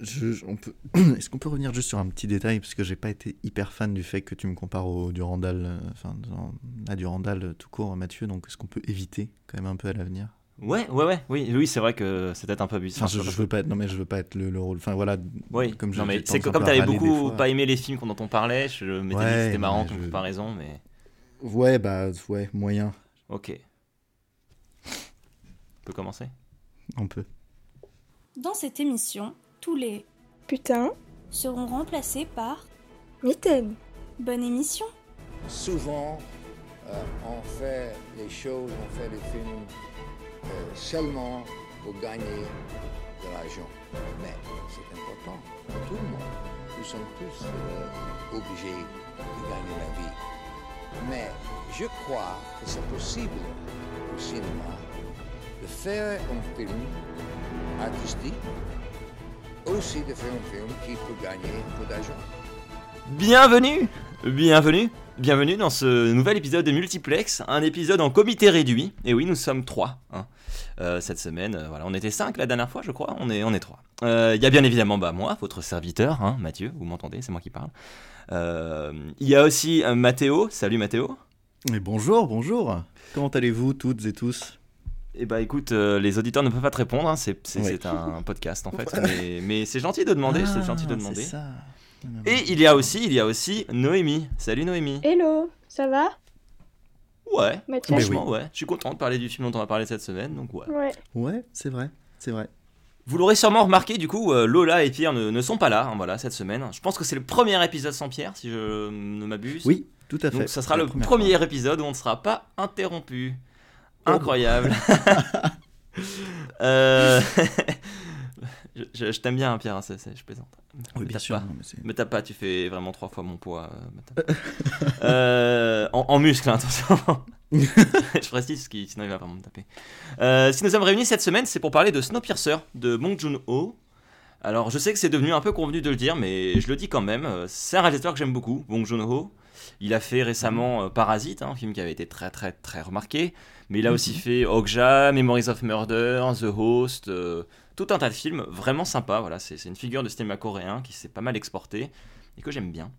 Je- on peut... Est-ce qu'on peut revenir juste sur un petit détail Parce que j'ai pas été hyper fan du fait que tu me compares au Durandal, euh, enfin à Durandal euh, tout court, Mathieu. Donc est-ce qu'on peut éviter quand même un peu à l'avenir? Ouais, ouais, ouais, oui, oui, c'est vrai que c'est peut-être un peu abusé. Enfin, je, je veux pas être, non mais je veux pas être le, le rôle. Enfin voilà. Oui, comme je- non, mais c'est que comme t'avais beaucoup fois. pas aimé les films dont on parlait, je m'étais dit que Ouais, c'était marrant comme je- comparaison, mais Ouais, bah ouais, moyen. ok. On peut commencer? On peut. Dans cette émission, tous les Putain, seront remplacés par mitaine. bonne émission. Souvent, euh, on fait les choses, on fait les films euh, seulement pour gagner de l'argent. Mais c'est important pour tout le monde. Nous sommes tous euh, obligés de gagner la vie. Mais je crois que c'est possible au cinéma de faire un film artistique, aussi de faire un film qui peut gagner beaucoup d'argent. Bienvenue Bienvenue Bienvenue dans ce nouvel épisode de Multiplex, un épisode en comité réduit. Et oui, nous sommes trois hein, euh, cette semaine. euh, voilà, on était cinq la dernière fois, je crois. On est, on est trois. Euh, Il y a bien évidemment bah, moi, votre serviteur, hein, Mathieu. Vous m'entendez C'est moi qui parle. Euh, Il y a aussi euh, Mathéo. Salut Mathéo. Et bonjour, bonjour. Comment allez-vous toutes et tous? Eh bah écoute, euh, les auditeurs ne peuvent pas te répondre. hein, c'est un podcast en fait. mais mais c'est gentil de demander. c'est gentil de Ah, demander. ça. Et il y a aussi, il y a aussi Noémie. Salut Noémie. Hello, ça va? Ouais. Mathieu Mais Franchement, ouais. Je suis content de parler du film dont on va parler cette semaine. Donc ouais. Ouais. Ouais, c'est vrai, c'est vrai. Vous l'aurez sûrement remarqué, du coup, euh, Lola et Pierre ne, ne sont pas là, hein, voilà, cette semaine. Je pense que c'est le premier épisode sans Pierre, si je ne m'abuse. Oui, tout à fait. Donc ça sera le premier épisode où on ne sera pas interrompu. Incroyable. Euh, je je- je t'aime bien, hein, Pierre, hein, je plaisante. Oui, Me bien sûr. pas. non, mais c'est- Me tape pas, tu fais vraiment trois fois mon poids. euh. Euh, en, en muscle, hein, attention. je précise, qui, sinon il va vraiment me taper. Si nous sommes réunis cette semaine, c'est pour parler de Snowpiercer de Bong Joon-ho. Alors, je sais que c'est devenu un peu convenu de le dire, mais je le dis quand même. C'est un réalisateur que j'aime beaucoup, Bong Joon-ho. Il a fait récemment Parasite, hein, un film qui avait été très très très remarqué. Mais il a aussi fait Okja, Memories of Murder, The Host, euh, tout un tas de films vraiment sympas. Voilà, c'est une figure de cinéma coréen qui s'est pas mal exporté et que j'aime bien.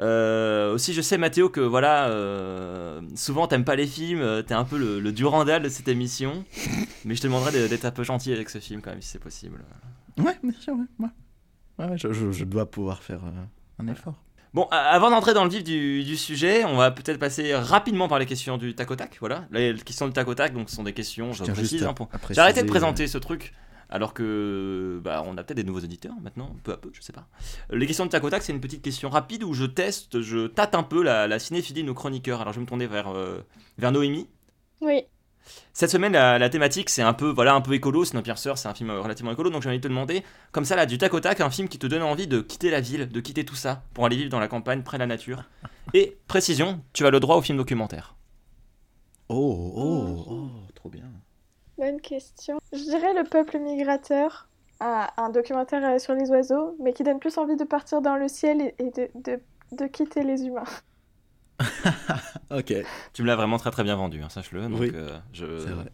Euh, aussi, je sais, Mathéo, que voilà, euh, souvent t'aimes pas les films, t'es un peu le, le Durandal de cette émission, mais je te demanderais de- d'être un peu gentil avec ce film quand même, si c'est possible. Ouais, bien sûr, ouais. ouais. Je, je- je dois pouvoir faire un effort. Bon, avant d'entrer dans le vif du, du sujet, on va peut-être passer rapidement par les questions du tac au tac. Voilà, les questions du tac au tac, donc ce sont des questions, je précise. hein, pour- J'ai arrêté de préciser, présenter ce truc. Alors que bah, on a peut-être des nouveaux auditeurs maintenant, peu à peu, je sais pas. Euh, Les questions de tac au tac, c'est une petite question rapide où je teste, je tâte un peu la, la cinéphilie de nos chroniqueurs. Alors je vais me tourner vers, euh, vers Noémie. Oui. Cette semaine, la, la thématique, c'est un peu, voilà, un peu écolo. Snowpiercer, c'est un film relativement écolo. Donc j'ai envie de te demander, comme ça, là, du tac au tac, un film qui te donne envie de quitter la ville, de quitter tout ça, pour aller vivre dans la campagne, près de la nature. Et précision, tu as le droit au film documentaire. Oh, oh, oh, trop bien. Bonne question. Je dirais Le peuple migrateur, un, un documentaire euh, sur les oiseaux, mais qui donne plus envie de partir dans le ciel et, et de, de, de quitter les humains. Ok, Tu me l'as vraiment très très bien vendu, hein, sache-le. Donc Oui. euh, je... c'est vrai.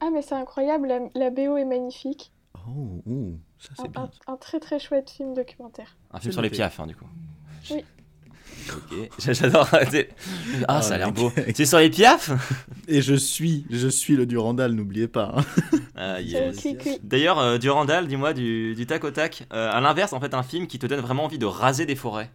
Ah, mais c'est incroyable, la, la BO est magnifique. Oh, oh, ça c'est bien. un- un très très chouette film documentaire. Un film sur les piafs, hein, du coup. Oui. Ok, j'adore. Ah, Ah, ça a l'air beau. C'est sur les piafs? Et je suis, je suis le Durandal, n'oubliez pas. hein. Ah, yes. D'ailleurs, euh, Durandal, dis-moi, du, du tac au tac. Euh, à l'inverse, en fait, un film qui te donne vraiment envie de raser des forêts?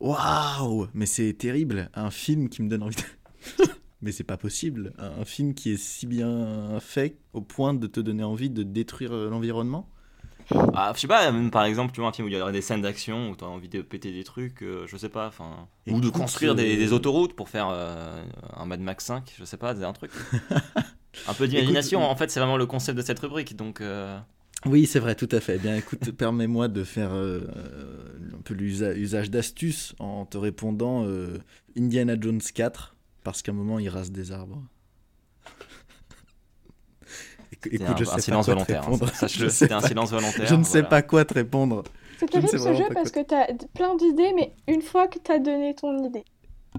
Waouh, mais c'est terrible. Un film qui me donne envie de... mais c'est pas possible. Un film qui est si bien fait au point de te donner envie de détruire euh, l'environnement? Ah, je sais pas, même par exemple, tu vois, un film où il y aurait des scènes d'action, où tu as envie de péter des trucs, euh, je sais pas, enfin. Ou de construire des, euh, des autoroutes pour faire euh, un Mad Max 5, je sais pas, c'est un truc. un peu d'imagination, en fait, c'est vraiment le concept de cette rubrique, donc. euh, Oui, c'est vrai, tout à fait. Eh Bien, écoute, permets-moi de faire euh, euh, un peu l'usage d'astuces en te répondant euh, Indiana Jones 4, parce qu'à un moment, il rase des arbres. Écoute, un, je sais silence volontaire, hein, c'était un silence volontaire. Je ne sais voilà. pas quoi te répondre. C'est Je terrible ce jeu parce quoi- que t'as d- plein d'idées, mais une fois que t'as donné ton idée.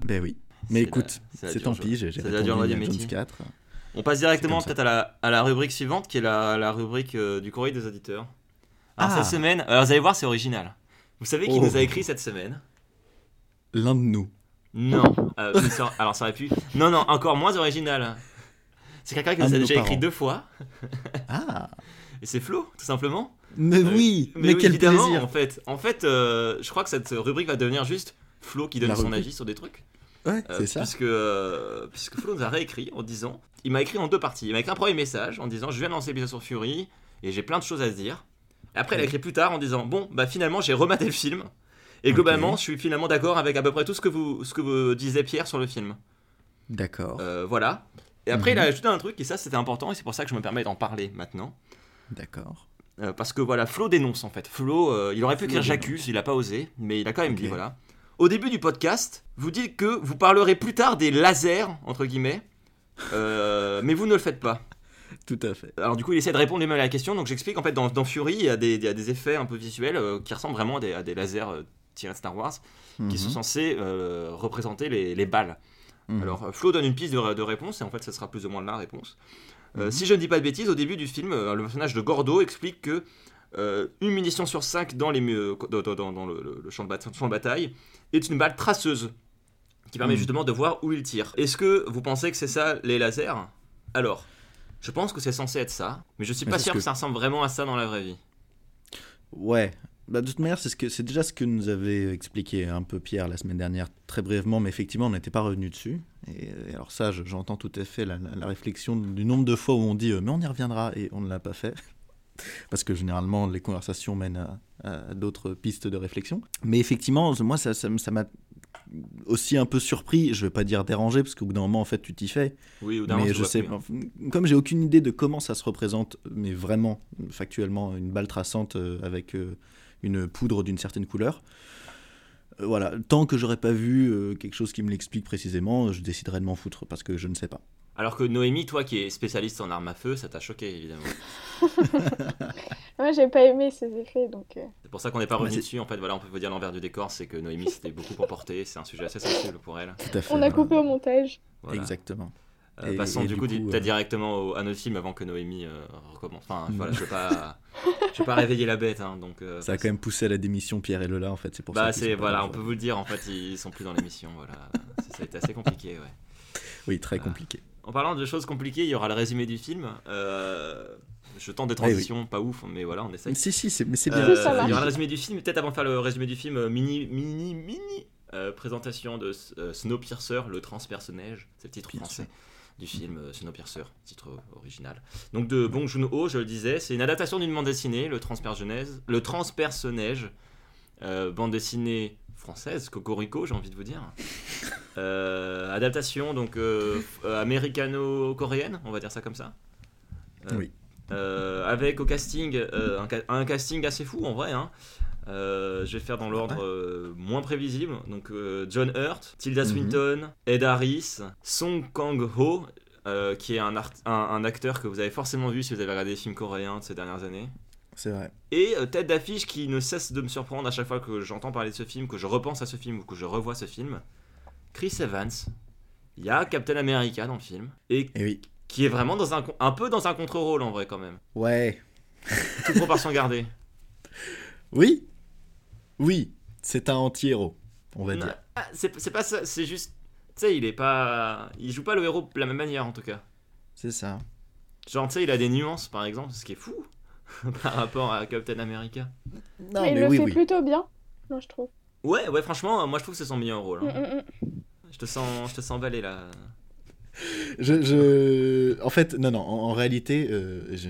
Ben oui. Mais écoute, c'est tant pis, j'ai répondu Indiana Jones métier. 4. On passe directement peut-être à la, à la rubrique suivante, qui est la, la rubrique euh, du courrier des auditeurs. Alors, Ah. cette semaine, alors, vous allez voir, c'est original. Vous savez qui Oh. nous a écrit cette semaine? L'un de nous. Non. Euh, mais ça- alors, ça aurait pu. Non, non, encore moins original. C'est quelqu'un qui nous a déjà écrit parents. deux fois. Ah Et c'est Flo, tout simplement. Mais Euh, oui Mais, oui, quel évidemment, plaisir en fait. En fait, je crois que cette rubrique va devenir juste Flo qui donne La son rubrique. avis sur des trucs. Ouais, Euh, c'est ça. Puisque, euh, puisque Flo nous a réécrit en disant. Il m'a écrit en deux parties. Il m'a écrit un premier message en disant Je viens de lancer l'épisode sur Fury et j'ai plein de choses à se dire. Après, il a écrit plus tard en disant Bon, bah finalement, j'ai rematé le film. Et globalement, je suis finalement d'accord avec à peu près tout ce que vous, ce que vous disiez Pierre sur le film. D'accord. Euh, voilà. Et après, il a Mhm. ajouté un truc, et ça c'était important, et c'est pour ça que je me permets d'en parler maintenant. D'accord. Euh, parce que voilà, Flo dénonce en fait. Flo, euh, il aurait pu écrire j'accuse, il a pas osé, mais il a quand même dit voilà. Au début du podcast, vous dites que vous parlerez plus tard des lasers, entre guillemets, euh, mais vous ne le faites pas. Tout à fait. Alors du coup, il essaie de répondre lui-même à la question, donc j'explique en fait dans, dans Fury, il y, a des, il y a des effets un peu visuels euh, qui ressemblent vraiment à des, à des lasers euh, tirés de Star Wars, qui Mhm. sont censés euh, représenter les, les balles. Mhm. Alors, Flo donne une piste de, de réponse, et en fait, ce sera plus ou moins la réponse. Mhm. Si je ne dis pas de bêtises, au début du film, le personnage de Gordo explique que euh, une munition sur cinq dans, les, dans, dans- dans le, champ, de bat- champ de bataille est une balle traceuse, qui permet Mhm. justement de voir où il tire. Est-ce que vous pensez que c'est ça, les lasers? Alors, je pense que c'est censé être ça, mais je suis Mais pas sûr que... que- ça ressemble vraiment à ça dans la vraie vie. Ouais. Bah, de toute manière, c'est ce que c'est déjà ce que nous avait expliqué un peu Pierre la semaine dernière, très brièvement, mais effectivement, on n'était pas revenu dessus. Et, et alors ça, je- j'entends tout à fait la, la- la réflexion du nombre de fois où on dit euh, mais on y reviendra et on ne l'a pas fait. Parce que généralement, les conversations mènent à, à d'autres pistes de réflexion. Mais effectivement, moi, ça ça m- ça m'a aussi un peu surpris. Je vais pas dire dérangé, parce qu'au bout d'un moment, en fait, tu t'y fais. Oui, ou d'un moment, Mais je sais, plus. enfin, comme j'ai aucune idée de comment ça se représente, mais vraiment, factuellement, une balle traçante euh, avec euh, une poudre d'une certaine couleur. euh, voilà, tant que j'aurais pas vu quelque chose qui me l'explique précisément, je déciderai de m'en foutre parce que je ne sais pas. Alors que Noémie, toi qui es spécialiste en armes à feu, ça t'a choqué évidemment. Moi, j'ai pas aimé ces effets, donc. euh, C'est pour ça qu'on n'est pas revenu dessus. En fait, voilà, on peut vous dire l'envers du décor, c'est que Noémie s'était beaucoup emportée. C'est un sujet assez sensible pour elle. Tout à fait. On a coupé au montage. Voilà. Exactement. Euh, Et- passons et du du coup, coup, peut-être euh, directement au- à notre film avant que Noémie euh, recommence. Enfin, Mm. voilà, je pas, je veux pas réveiller la bête, hein, donc. euh, Ça a quand même poussé à la démission Pierre et Lola en fait, c'est pour ça. Bah c'est sont pas voilà, là on peut vous le dire. En fait, ils sont plus dans l'émission. Voilà, ça, ça a été assez compliqué, ouais. Oui, très compliqué. En parlant de choses compliquées, il y aura le résumé du film. Euh, je tente des oui. transitions, pas ouf, mais voilà, on essaye. Si, si, c'est- mais c'est bien. Euh, Si, ça il y aura le résumé du film. Peut-être avant de faire le résumé du film, euh, mini, mini, mini euh, présentation de euh, Snowpiercer, le transpersonnage. C'est le titre Bien français du film euh, Snowpiercer, titre original. Donc de Bong Joon-ho, je le disais, c'est une adaptation d'une bande dessinée, le transpersonnage, le transpersonnage, euh, bande dessinée française, Cocorico, j'ai envie de vous dire. Euh, adaptation donc euh, euh, américano-coréenne, on va dire ça comme ça. Euh, Oui. avec au casting un, ca- un casting assez fou en vrai. hein. Je vais faire dans l'ordre moins prévisible. Donc John Hurt, Tilda Mhm. Swinton, Ed Harris, Song Kang-ho, qui est un, art- un, un acteur que vous avez forcément vu si vous avez regardé des films coréens de ces dernières années. C'est vrai. Et euh, tête d'affiche qui ne cesse de me surprendre à chaque fois que j'entends parler de ce film, que je repense à ce film ou que je revois ce film. Chris Evans. Il y a Captain America dans le film. Et Et oui. qui est vraiment dans un, un peu dans un contre-rôle en vrai quand même. Ouais. Toute proportion gardée. Oui. Oui. C'est un anti-héros, on va Non, dire. ah, c'est c'est pas ça, c'est juste. Tu sais, il est pas. Il joue pas le héros de la même manière en tout cas. C'est ça. Genre, tu sais, il a des nuances par exemple, ce qui est fou par rapport à Captain America. Non, mais il le oui, fait oui. plutôt bien, moi je trouve. Ouais, ouais, franchement, moi je trouve que c'est son meilleur rôle. hein. Mm, mm, mm. Je te sens, je te sens emballé là. Je, je- En fait, non, non, en, en réalité, euh, je,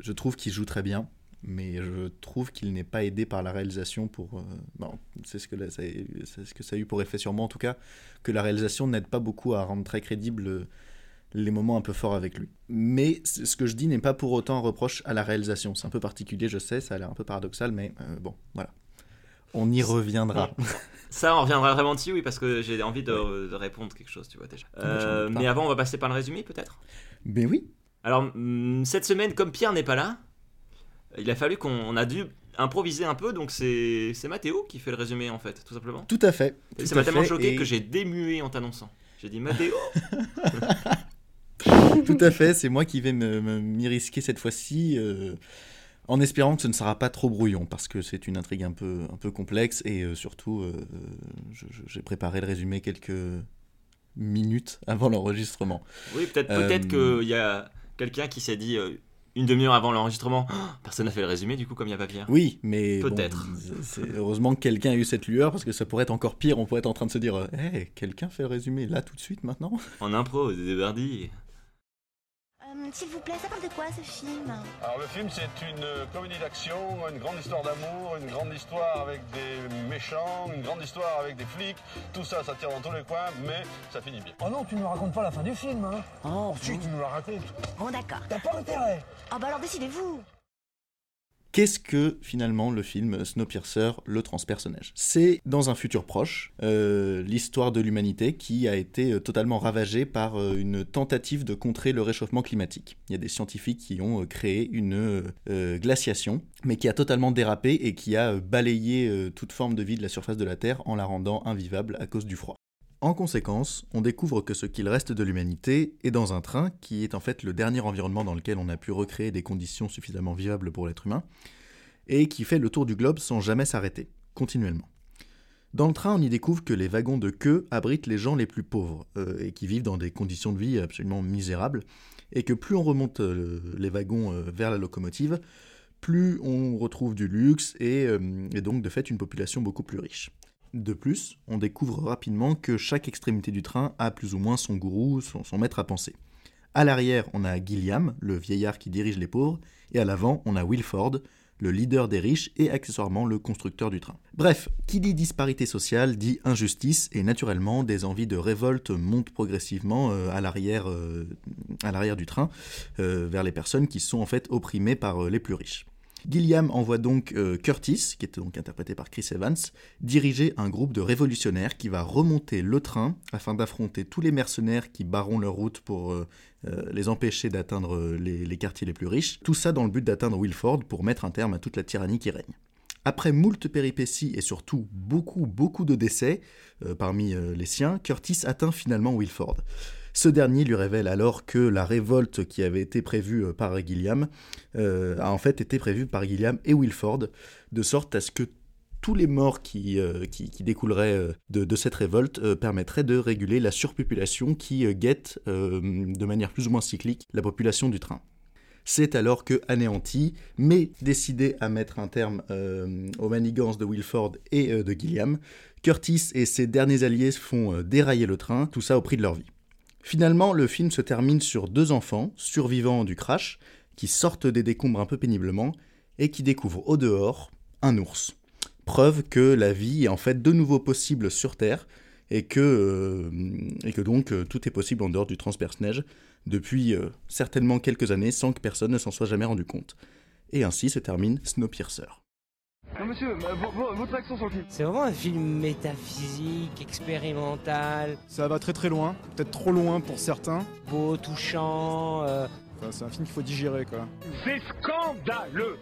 je trouve qu'il joue très bien, mais je trouve qu'il n'est pas aidé par la réalisation pour... euh, bon, c'est ce, que là, ça, a- c'est ce que ça a eu pour effet sur moi, en tout cas, que la réalisation n'aide pas beaucoup à rendre très crédible euh, les moments un peu forts avec lui. Mais ce que je dis n'est pas pour autant un reproche à la réalisation. C'est un peu particulier, je sais, ça a l'air un peu paradoxal, mais euh, bon, voilà. On y reviendra. Ça, on reviendra vraiment dessus, oui, parce que j'ai envie de, de répondre quelque chose, tu vois déjà. Euh, mais avant, on va passer par le résumé peut-être? Mais oui, Alors, hum, cette semaine, comme Pierre n'est pas là, il a fallu qu'on on a dû improviser un peu, donc c'est Mathéo qui fait le résumé en fait, tout simplement. tout à fait. Tout ça m'a tellement choqué et- que j'ai démué en t'annonçant. J'ai dit Mathéo Tout à fait, c'est moi qui vais m'y risquer cette fois-ci. euh, En espérant que ce ne sera pas trop brouillon, parce que c'est une intrigue un peu, un peu complexe, et euh, surtout, euh, j'ai préparé le résumé quelques minutes avant l'enregistrement. Oui, peut-être peut-être qu'il y a quelqu'un qui s'est dit une demi-heure avant l'enregistrement, Oh, personne n'a fait le résumé du coup comme il n'y a pas Pierre. Oui, mais Peut-être. heureusement que quelqu'un a eu cette lueur, parce que ça pourrait être encore pire, on pourrait être en train de se dire, euh, Hey, quelqu'un fait le résumé là tout de suite maintenant? En impro, des débardis. Euh, S'il vous plaît, ça parle de quoi ce film Alors le film c'est une euh, comédie d'action, une grande histoire d'amour, une grande histoire avec des méchants, une grande histoire avec des flics, tout ça ça tire dans tous les coins mais ça finit bien. Oh non, tu ne racontes pas la fin du film, hein Oh, Si, tu nous la racontes. bon d'accord. T'as pas intérêt Oh bah alors décidez-vous Qu'est-ce que finalement le film Snowpiercer, le transpersonnage? C'est dans un futur proche, euh, l'histoire de l'humanité qui a été euh, totalement ravagée par euh, une tentative de contrer le réchauffement climatique. Il y a des scientifiques qui ont créé une glaciation, mais qui a totalement dérapé et qui a balayé toute forme de vie de la surface de la Terre en la rendant invivable à cause du froid. En conséquence, on découvre que ce qu'il reste de l'humanité est dans un train qui est en fait le dernier environnement dans lequel on a pu recréer des conditions suffisamment vivables pour l'être humain, et qui fait le tour du globe sans jamais s'arrêter, continuellement. Dans le train, on y découvre que les wagons de queue abritent les gens les plus pauvres, euh, et qui vivent dans des conditions de vie absolument misérables, et que plus on remonte euh, les wagons euh, vers la locomotive, plus on retrouve du luxe, et, et donc de fait une population beaucoup plus riche. De plus, on découvre rapidement que chaque extrémité du train a plus ou moins son gourou, son, maître à penser. À l'arrière, on a Gilliam, le vieillard qui dirige les pauvres, et à l'avant, on a Wilford, le leader des riches et accessoirement le constructeur du train. Bref, qui dit disparité sociale dit injustice, et naturellement, des envies de révolte montent progressivement euh, à l'arrière euh, à l'arrière du train, euh, vers les personnes qui sont en fait opprimées par les plus riches. Gilliam envoie donc euh, Curtis, qui était donc interprété par Chris Evans, diriger un groupe de révolutionnaires qui va remonter le train afin d'affronter tous les mercenaires qui barront leur route pour euh, euh, les empêcher d'atteindre les, quartiers les plus riches. Tout ça dans le but d'atteindre Wilford pour mettre un terme à toute la tyrannie qui règne. Après moult péripéties et surtout beaucoup, beaucoup de décès parmi les siens, Curtis atteint finalement Wilford. Ce dernier lui révèle alors que la révolte qui avait été prévue euh, par Gilliam euh, a en fait été prévue par Gilliam et Wilford, de sorte à ce que tous les morts qui, euh, découleraient de, cette révolte permettraient de réguler la surpopulation qui guette de manière plus ou moins cyclique la population du train. C'est alors que, anéanti, mais décidé à mettre un terme aux manigances de Wilford et de Gilliam, Curtis et ses derniers alliés font dérailler le train, tout ça au prix de leur vie. Finalement, le film se termine sur deux enfants, survivants du crash, qui sortent des décombres un peu péniblement et qui découvrent au dehors un ours. Preuve que la vie est en fait de nouveau possible sur Terre et que, euh, donc euh, tout est possible en dehors du transperce-neige depuis euh, certainement quelques années sans que personne ne s'en soit jamais rendu compte. Et ainsi se termine Snowpiercer. Non, monsieur, euh, vo- vo- votre action sur le film. C'est vraiment un film métaphysique, expérimental, Ça va très très loin, peut-être trop loin pour certains. beau, touchant. euh, Enfin, c'est un film qu'il faut digérer quoi. C'est scandaleux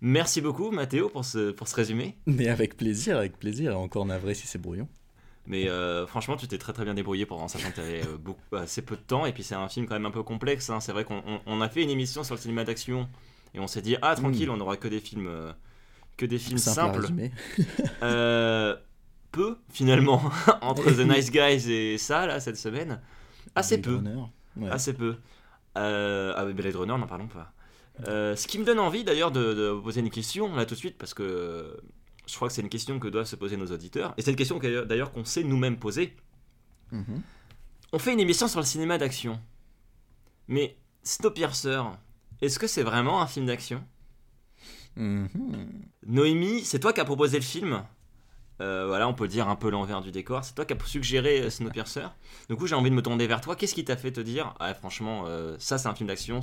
Merci beaucoup Mathéo pour ce, pour ce résumé. Mais avec plaisir, avec plaisir, et encore navré si c'est brouillon. Mais euh, franchement, tu t'es très très bien débrouillé pour en sachant que tu avais beaucoup, assez peu de temps. Et puis c'est un film quand même un peu complexe. hein. C'est vrai qu'on on- on a fait une émission sur le cinéma d'action et on s'est dit ah tranquille, on aura que des films euh, que des films Simple simples. Euh, peu finalement entre The Nice Guys et ça là cette semaine. Assez Blade peu. Runner. Ouais. Assez peu. Euh, ah, mais Blade Runner, n'en parlons pas. Euh, ce qui me donne envie d'ailleurs de, de poser une question là tout de suite parce que je crois que c'est une question que doivent se poser nos auditeurs et c'est une question que- d'ailleurs qu'on sait nous-mêmes poser. Mhm. On fait une émission sur le cinéma d'action, mais Snowpiercer, est-ce que c'est vraiment un film d'action? Mhm. Noémie, c'est toi qui as proposé le film. Euh, voilà, on peut dire un peu l'envers du décor. C'est toi qui as suggéré euh, Snowpiercer. Du coup, j'ai envie de me tourner vers toi. Qu'est-ce qui t'a fait te dire, ah, franchement, euh, ça c'est un film d'action,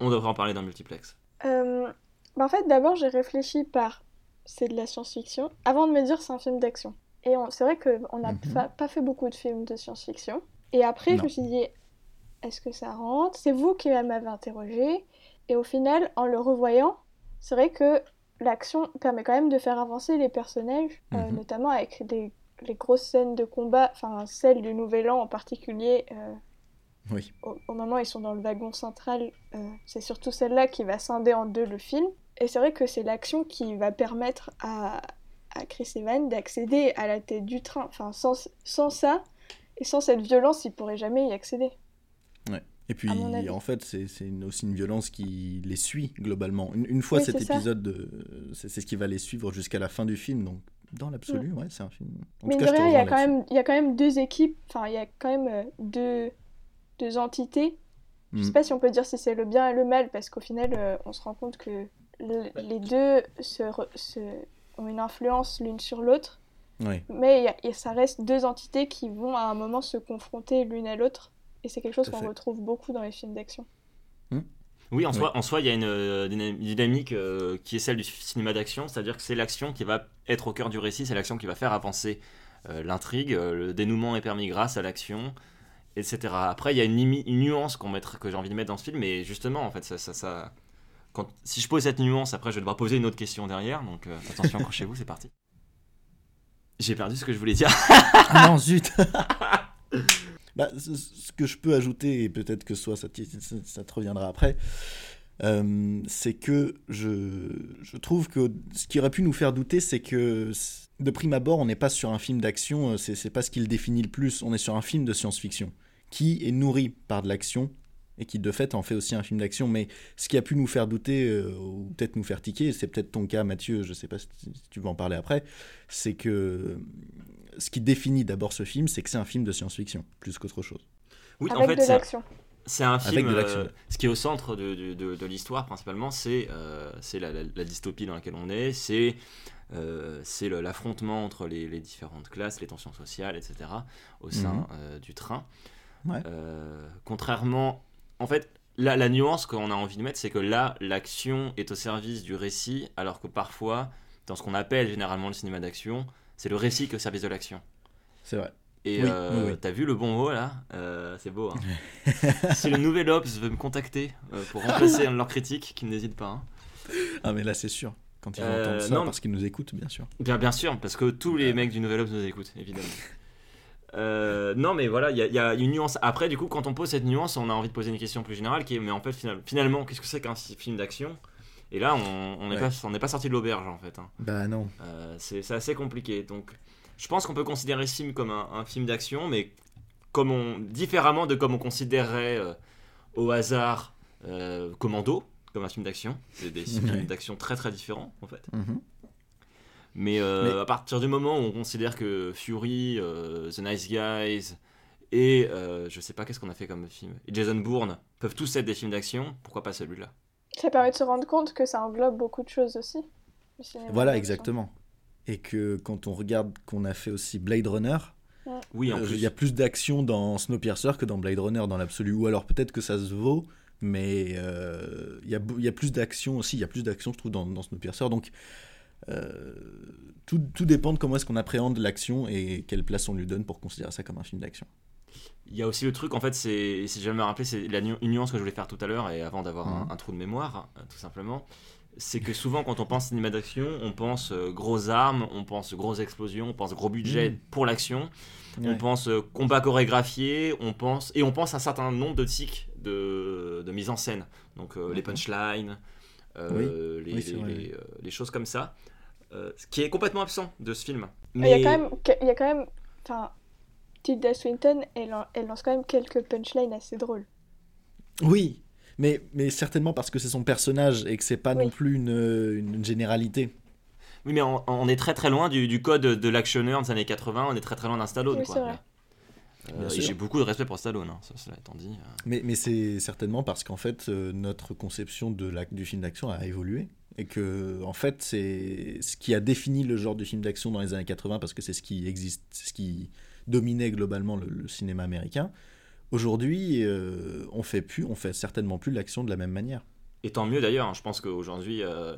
on devrait en parler dans Multiplex Euh, bah en fait, d'abord, j'ai réfléchi par c'est de la science-fiction avant de me dire c'est un film d'action. Et on- c'est vrai qu'on n'a Mhm. pas fait beaucoup de films de science-fiction. Et après, je me suis dit est-ce que ça rentre? C'est vous qui m'avez interrogé. Et au final, en le revoyant, c'est vrai que l'action permet quand même de faire avancer les personnages, euh, Mhm. notamment avec des, les grosses scènes de combat, enfin celle du Nouvel An en particulier. euh, Oui. Au, au moment où ils sont dans le wagon central, euh, c'est surtout celle-là qui va scinder en deux le film. Et c'est vrai que c'est l'action qui va permettre à, à Chris Evans d'accéder à la tête du train. Enfin, sans, sans ça, et sans cette violence, il pourrait jamais y accéder. Et puis, en fait, c'est aussi une violence qui les suit globalement. Une, une fois Oui, cet épisode, de- c'est ce qui va les suivre jusqu'à la fin du film. Donc, dans l'absolu, ouais, c'est un film. En Mais tout cas, je te rien, il y, a quand même, il y a quand même deux équipes, enfin, il y a quand même euh, deux, deux entités. Je sais Mm. pas si on peut dire si c'est le bien et le mal, parce qu'au final, euh, on se rend compte que le- les deux se, re- se- ont une influence l'une sur l'autre, mais y a- ça reste deux entités qui vont à un moment se confronter l'une à l'autre, et c'est quelque chose qu'on retrouve beaucoup dans les films d'action. Oui, en Oui. soi, en soi, il y a une euh, dyna- dynamique euh, qui est celle du cinéma d'action, c'est-à-dire que c'est l'action qui va être au cœur du récit, c'est l'action qui va faire avancer euh, l'intrigue, euh, le dénouement est permis grâce à l'action, etc. Après, il y a une, nuance qu'on que j'ai envie de mettre dans ce film, mais justement, en fait, ça, ça, ça- quand, si je pose cette nuance, après, je vais devoir poser une autre question derrière, donc euh, attention, accrochez-vous, c'est parti. J'ai perdu ce que je voulais dire. Ah non, zut Bah, ce que je peux ajouter, et peut-être que soit ça, ça, te reviendra après, euh, c'est que je, je trouve que ce qui aurait pu nous faire douter, c'est que de prime abord, on n'est pas sur un film d'action, euh, c'est pas ce qui le définit le plus, on est sur un film de science-fiction, qui est nourri par de l'action, et qui de fait en fait aussi un film d'action, mais ce qui a pu nous faire douter, euh, ou peut-être nous faire tiquer, c'est peut-être ton cas Mathieu, je sais pas si tu veux en parler après, c'est que ce qui définit d'abord ce film, c'est que c'est un film de science-fiction, plus qu'autre chose. Oui, Avec en fait, de c'est- l'action. C'est un Avec film. de l'action. euh, ce qui est au centre de, de- de- de l'histoire, principalement, c'est euh, la, la- la dystopie dans laquelle on est, c'est euh, le- l'affrontement entre les, les différentes classes, les tensions sociales, etc., au sein Mhm. euh, du train. Ouais. Euh, contrairement. En fait, la, la nuance qu'on a envie de mettre, c'est que là, l'action est au service du récit, alors que parfois, dans ce qu'on appelle généralement le cinéma d'action, c'est le récit qui est au service de l'action. C'est vrai. Et Oui, euh, oui, oui. t'as vu le bon mot là? Euh, C'est beau. Hein si le nouvel Ops veut me contacter euh, pour remplacer un de leurs critiques, qu'ils n'hésitent pas. hein. Ah mais là c'est sûr, quand ils entendent ça, non, parce qu'ils nous écoutent, bien sûr. Bien, bien sûr, parce que tous les mecs du Nouvel Ops nous écoutent, évidemment. Non, mais voilà, il y, a- il y a une nuance. Après, du coup, quand on pose cette nuance, on a envie de poser une question plus générale qui est mais en fait, final- finalement, qu'est-ce que c'est qu'un fi- film d'action? Et là, on n'est Ouais. pas, on n'est pas sorti de l'auberge en fait. hein. Bah non. Euh, c'est assez compliqué. Donc, je pense qu'on peut considérer ce film comme un, un film d'action, mais comme on, différemment de comme on considérerait euh, au hasard euh, Commando, comme un film d'action. C'est des films d'action très très différents en fait. Mhm. Mais, Mais- à partir du moment où on considère que Fury, The Nice Guys et je sais pas qu'est-ce qu'on a fait comme film, et Jason Bourne peuvent tous être des films d'action, pourquoi pas celui-là? Ça permet de se rendre compte que ça englobe beaucoup de choses aussi. Voilà, exactement. Et que quand on regarde qu'on a fait aussi Blade Runner, Oui, en euh, plus. il y a plus d'action dans Snowpiercer que dans Blade Runner dans l'absolu. Ou alors peut-être que ça se vaut, mais euh, il y, a, beau- il y a plus d'action aussi, il y a plus d'action je trouve dans, dans Snowpiercer. Donc euh, tout, tout dépend de comment est-ce qu'on appréhende l'action et quelle place on lui donne pour considérer ça comme un film d'action. Il y a aussi le truc, en fait, c'est, si je vais me rappeler, c'est la nu- une nuance que je voulais faire tout à l'heure, et avant d'avoir un, Mhm. un trou de mémoire, euh, tout simplement, c'est que souvent, quand on pense cinéma d'action, on pense euh, grosses armes, on pense grosses explosions, on pense gros budget Mhm. pour l'action, on pense euh, combat chorégraphié, on pense, et on pense à un certain nombre de tics de, de mise en scène, donc euh, les punchlines, euh, les, Oui, c'est les- vrai, les, oui. euh, les choses comme ça, euh, ce qui est complètement absent de ce film. Il y a quand même, il y a quand même, enfin, Tilda Swinton, elle, lance quand même quelques punchlines assez drôles. Oui, mais, mais certainement parce que c'est son personnage et que c'est pas Oui. non plus une, une généralité. Oui, mais on, on est très très loin du, du code de l'actionneur des années 80, on est très très loin d'un Stallone. Oui, quoi. c'est vrai. Euh, Bien et sûr. j'ai beaucoup de respect pour Stallone, hein, ça, cela étant dit. euh. Mais, mais c'est certainement parce qu'en fait, euh, notre conception de la, du film d'action a évolué. Et que, en fait, c'est ce qui a défini le genre du film d'action dans les années 80, parce que c'est ce qui existe, c'est ce qui dominait globalement le, le cinéma américain. Aujourd'hui, euh, on fait plus, on fait certainement plus l'action de la même manière. Et tant mieux d'ailleurs, hein, je pense qu'aujourd'hui, euh,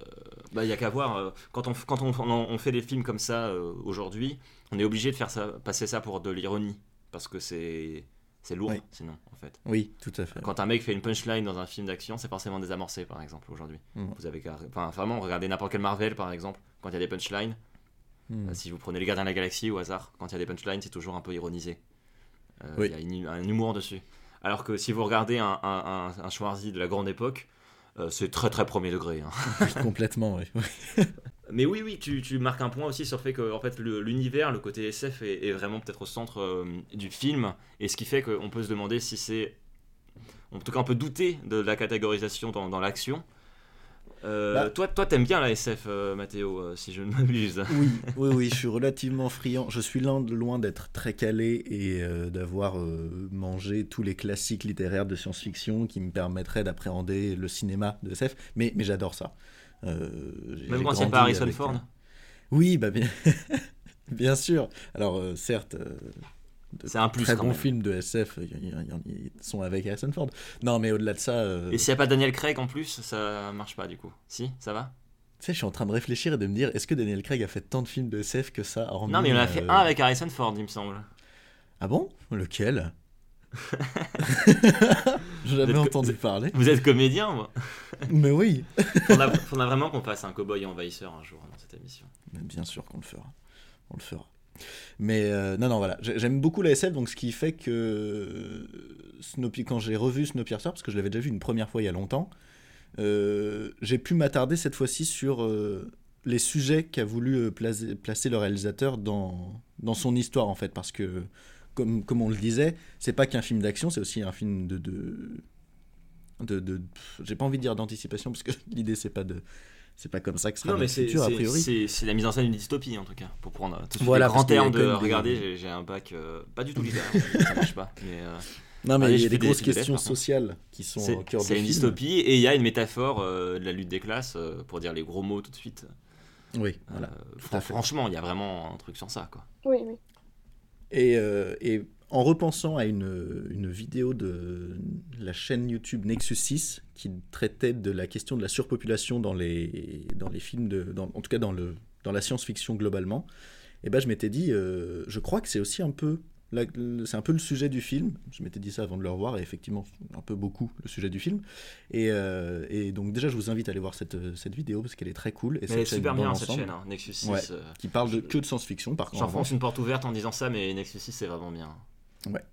bah, il y a qu'à voir, euh, quand, on, quand on, fait des films comme ça aujourd'hui, on est obligé de faire ça, passer ça pour de l'ironie, parce que c'est c'est lourd Oui. sinon, en fait. Oui, tout à fait. Quand un mec fait une punchline dans un film d'action, c'est forcément désamorcé, par exemple, aujourd'hui. Mm. Vous avez enfin, vraiment, regardez n'importe quel Marvel, par exemple, quand il y a des punchlines, Hmm. Euh, si vous prenez les Gardiens de la Galaxie au hasard, quand il y a des punchlines, c'est toujours un peu ironisé. Euh, Il Oui. y a une- un humour dessus. Alors que si vous regardez un, un, un, un Schwarzy de la grande époque, euh, c'est très très premier degré. hein. Oui, complètement, oui. Mais oui, oui, tu, tu marques un point aussi sur le fait que en fait, le- l'univers, le côté SF est, est vraiment peut-être au centre euh, du film, et ce qui fait qu'on peut se demander si c'est... En tout cas, on peut douter de la catégorisation dans, dans l'action. Euh, Bah. Toi, toi, t'aimes bien la SF, euh, Mathéo, euh, si je ne m'abuse. Oui, oui, oui, je suis relativement friand. Je suis loin, d'être très calé et euh, d'avoir mangé tous les classiques littéraires de science-fiction qui me permettraient d'appréhender le cinéma de SF, mais, mais j'adore ça. Même quand c'est pas Harrison avec, Ford Oui, bah bien, bien sûr. Alors, certes, C'est un plus, très quand bons même. films de SF ils sont avec Harrison Ford. Non, mais au-delà de ça, euh, Et s'il n'y a pas Daniel Craig en plus, ça marche pas du coup. Si, ça va? Tu sais, je suis en train de réfléchir et de me dire, est-ce que Daniel Craig a fait tant de films de SF que ça hormis, Non, mais il en a fait euh, un avec Harrison Ford, il me semble. Ah bon? Lequel? J'en avais Vous êtes co- entendu parler. Vous êtes comédien, moi Mais oui faudra, faudra vraiment qu'on fasse un cowboy envahisseur un jour dans cette émission. Mais Bien sûr qu'on le fera. On le fera. Mais euh, non, non, voilà. J'ai- J'aime beaucoup la SF, donc ce qui fait que Snowpi- quand j'ai revu Snowpiercer, parce que je l'avais déjà vu une première fois il y a longtemps, euh, j'ai pu m'attarder cette fois-ci sur euh, les sujets qu'a voulu placer, placer le réalisateur dans, dans son histoire, en fait. Parce que, comme, comme on le disait, c'est pas qu'un film d'action, c'est aussi un film de. de, de, de- j'ai pas envie de dire d'anticipation, parce que l'idée, c'est pas de. C'est pas comme ça que sera Non, mais c'est futur, a priori. c'est- la mise en scène d'une dystopie en tout cas. Pour prendre tout de Voilà, les grands termes de regarder, j'ai- un bac euh, pas du tout littéraire, ça marche pas. Mais, euh, Non, mais allez, il y a des grosses de questions lettres, sociales qui sont C'est au cœur du c'est une film. dystopie et il y a une métaphore euh, de la lutte des classes, euh, pour dire les gros mots tout de suite. Oui, voilà. Euh, fran- franchement, il y a vraiment un truc sur ça. quoi. Oui, oui. Et, euh, et en repensant à une, une vidéo de la chaîne YouTube Nexus 6 qui traitait de la question de la surpopulation dans les, dans les films, de, dans- en tout cas dans, le, dans la science-fiction globalement, et ben je m'étais dit, euh, je crois que c'est aussi un peu, c'est un peu le sujet du film. Je m'étais dit ça avant de le revoir, et effectivement, un peu beaucoup le sujet du film. Et, euh, et donc déjà, je vous invite à aller voir cette, cette vidéo parce qu'elle est très cool. Et Mais elle est super bien cette chaîne, hein, Nexus 6. Ouais, euh, qui parle de, que de science-fiction par contre. en J'enfonce une porte ouverte en disant ça, mais Nexus 6 c'est vraiment bien. Ouais.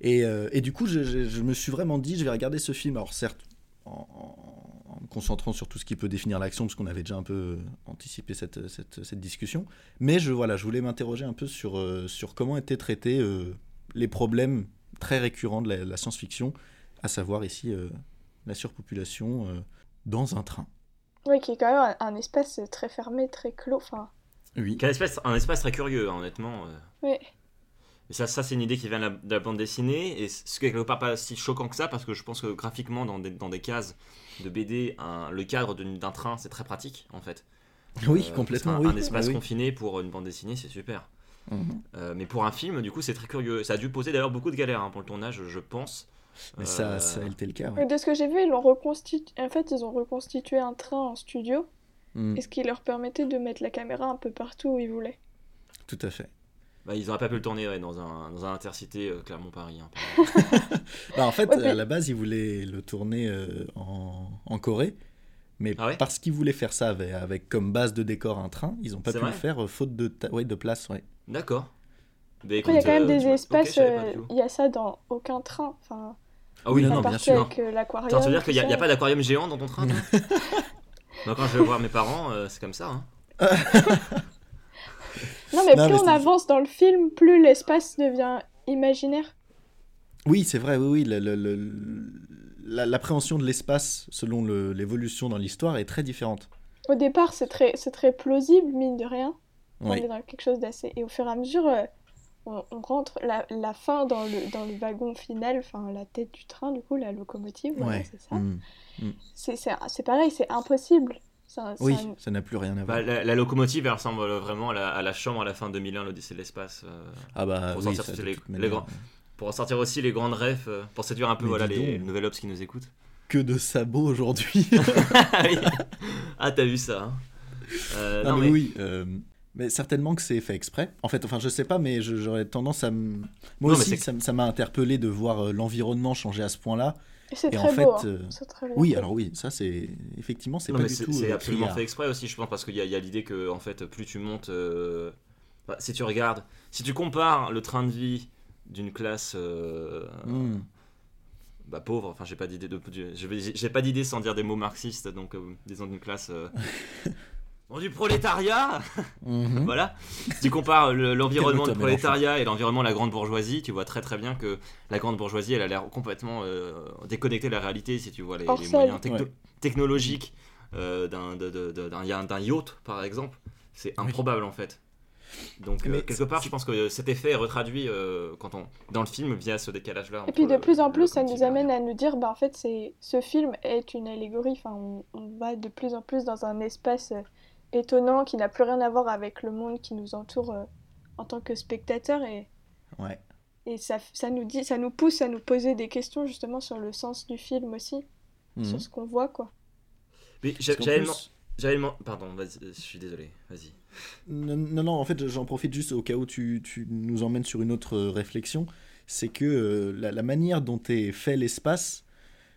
Et, euh, et du coup, je, je- je me suis vraiment dit, je vais regarder ce film. Alors certes, en, en- en me concentrant sur tout ce qui peut définir l'action, parce qu'on avait déjà un peu anticipé cette, cette, cette discussion. Mais je, voilà, je voulais m'interroger un peu sur, euh, sur comment étaient traités euh, les problèmes très récurrents de la, la science-fiction, à savoir ici euh, la surpopulation euh, dans un train. Oui, qui est quand même un, un espace très fermé, très clos. Enfin, Oui. Quel espace, un espace très curieux, hein, honnêtement. euh. oui. Et ça, ça c'est une idée qui vient de la, de la bande dessinée, et ce qui est quelque part pas si choquant que ça, parce que je pense que graphiquement, dans des, dans des cases de BD, un- le cadre d'un train, c'est très pratique, en fait. Oui, Euh, complètement, un, oui. Un espace Oui, oui. confiné pour une bande dessinée, c'est super. Mhm. Euh, mais pour un film, du coup, c'est très curieux. Ça a dû poser d'ailleurs beaucoup de galères hein, pour le tournage, je pense. Mais Euh, ça, ça a été le cas. ouais. De ce que j'ai vu, ils l'ont reconstitué. En fait, ils ont reconstitué un train en studio, Mm, et ce qui leur permettait de mettre la caméra un peu partout où ils voulaient. tout à fait. Bah, ils auraient pas pu le tourner ouais, dans, un, dans un intercité euh, Clermont-Paris. hein. Bah, en fait, Ouais, mais- à la base, ils voulaient le tourner euh, en, en Corée, mais Ah ouais parce qu'ils voulaient faire ça avec, avec comme base de décor un train, ils n'ont pas pu le faire euh, faute de, ta- ouais, de place. Ouais. D'accord. Bah, il y a quand même euh, des tu espaces, euh, il y a ça dans aucun train. Enfin, Ah oui, Non, bien sûr. avec euh, l'aquarium. Attends, ça veut dire qu'il n'y a, pas d'aquarium géant dans ton train Moi, quand je vais voir mes parents, euh, c'est comme ça. Hein. Non, mais Non, plus mais on avance dans le film, plus l'espace devient imaginaire. Oui, c'est vrai, oui, oui. le- le- le- L'appréhension de l'espace selon le- l'évolution dans l'histoire est très différente. Au départ, c'est très, très plausible, mine de rien. On est dans quelque chose d'assez. Et au fur et à mesure, euh, on, on rentre la, la fin dans le, dans le wagon final, enfin la tête du train, du coup, la locomotive, voilà, c'est ça. Mm. C'est, c'est, c'est pareil, c'est impossible. Oui, ça n'a plus rien à voir. Bah, la, la locomotive, elle ressemble vraiment à la, à la chambre à la fin de 2001, l'Odyssée de l'espace. euh, ah bah pour oui, sortir ça, les- les grands- pour ressortir aussi les grandes refs, euh, pour séduire un peu Mais voilà, les donc. nouvelles ops qui nous écoutent. Que de sabots aujourd'hui. ah. Ah, t'as vu ça hein Euh, Non, non, mais, mais- oui. euh, mais certainement que c'est fait exprès. En fait, enfin, je sais pas, mais j'aurais tendance à. m- Moi Non, aussi, c'est- ça m'a interpellé de voir l'environnement changer à ce point-là. Et c'est Et très en fait, beau. hein. euh, très Oui, alors oui, ça c'est effectivement c'est pas mais du c'est tout. c'est euh, absolument fait exprès aussi, je pense, parce qu'il y a, il y a l'idée que, en fait, plus tu montes. euh, bah, si tu regardes, si tu compares le train de vie d'une classe. euh, Hmm. bah, pauvre, enfin j'ai pas d'idée de, j'ai pas d'idée sans dire des mots marxistes, donc euh, disons d'une classe euh, bon, du prolétariat. Mhm. voilà. Si tu compares le- l'environnement du prolétariat et l'environnement de la grande bourgeoisie, tu vois très très bien que la grande bourgeoisie, elle a l'air complètement euh, déconnectée de la réalité. Si tu vois les, moyens techno- Ouais. technologiques euh, d'un yacht, par exemple, c'est improbable en fait. Donc euh, Mais quelque part, je pense que cet effet est retraduit euh, quand on dans le film via ce décalage-là. Et puis de plus en plus, ça nous amène à nous dire, bah en fait, c'est ce film est une allégorie. Enfin, on, on va de plus en plus dans un espace euh, étonnant qui n'a plus rien à voir avec le monde qui nous entoure euh, en tant que spectateur et, Ouais. et ça, ça nous dit, ça nous pousse à nous poser des questions justement sur le sens du film aussi, Mhm. sur ce qu'on voit quoi. Mais j'avais j'avais Pardon, je suis désolé, vas-y. Non, non, non, en fait, j'en profite juste au cas où tu, tu nous emmènes sur une autre euh, réflexion. C'est que euh, la, la manière dont est fait l'espace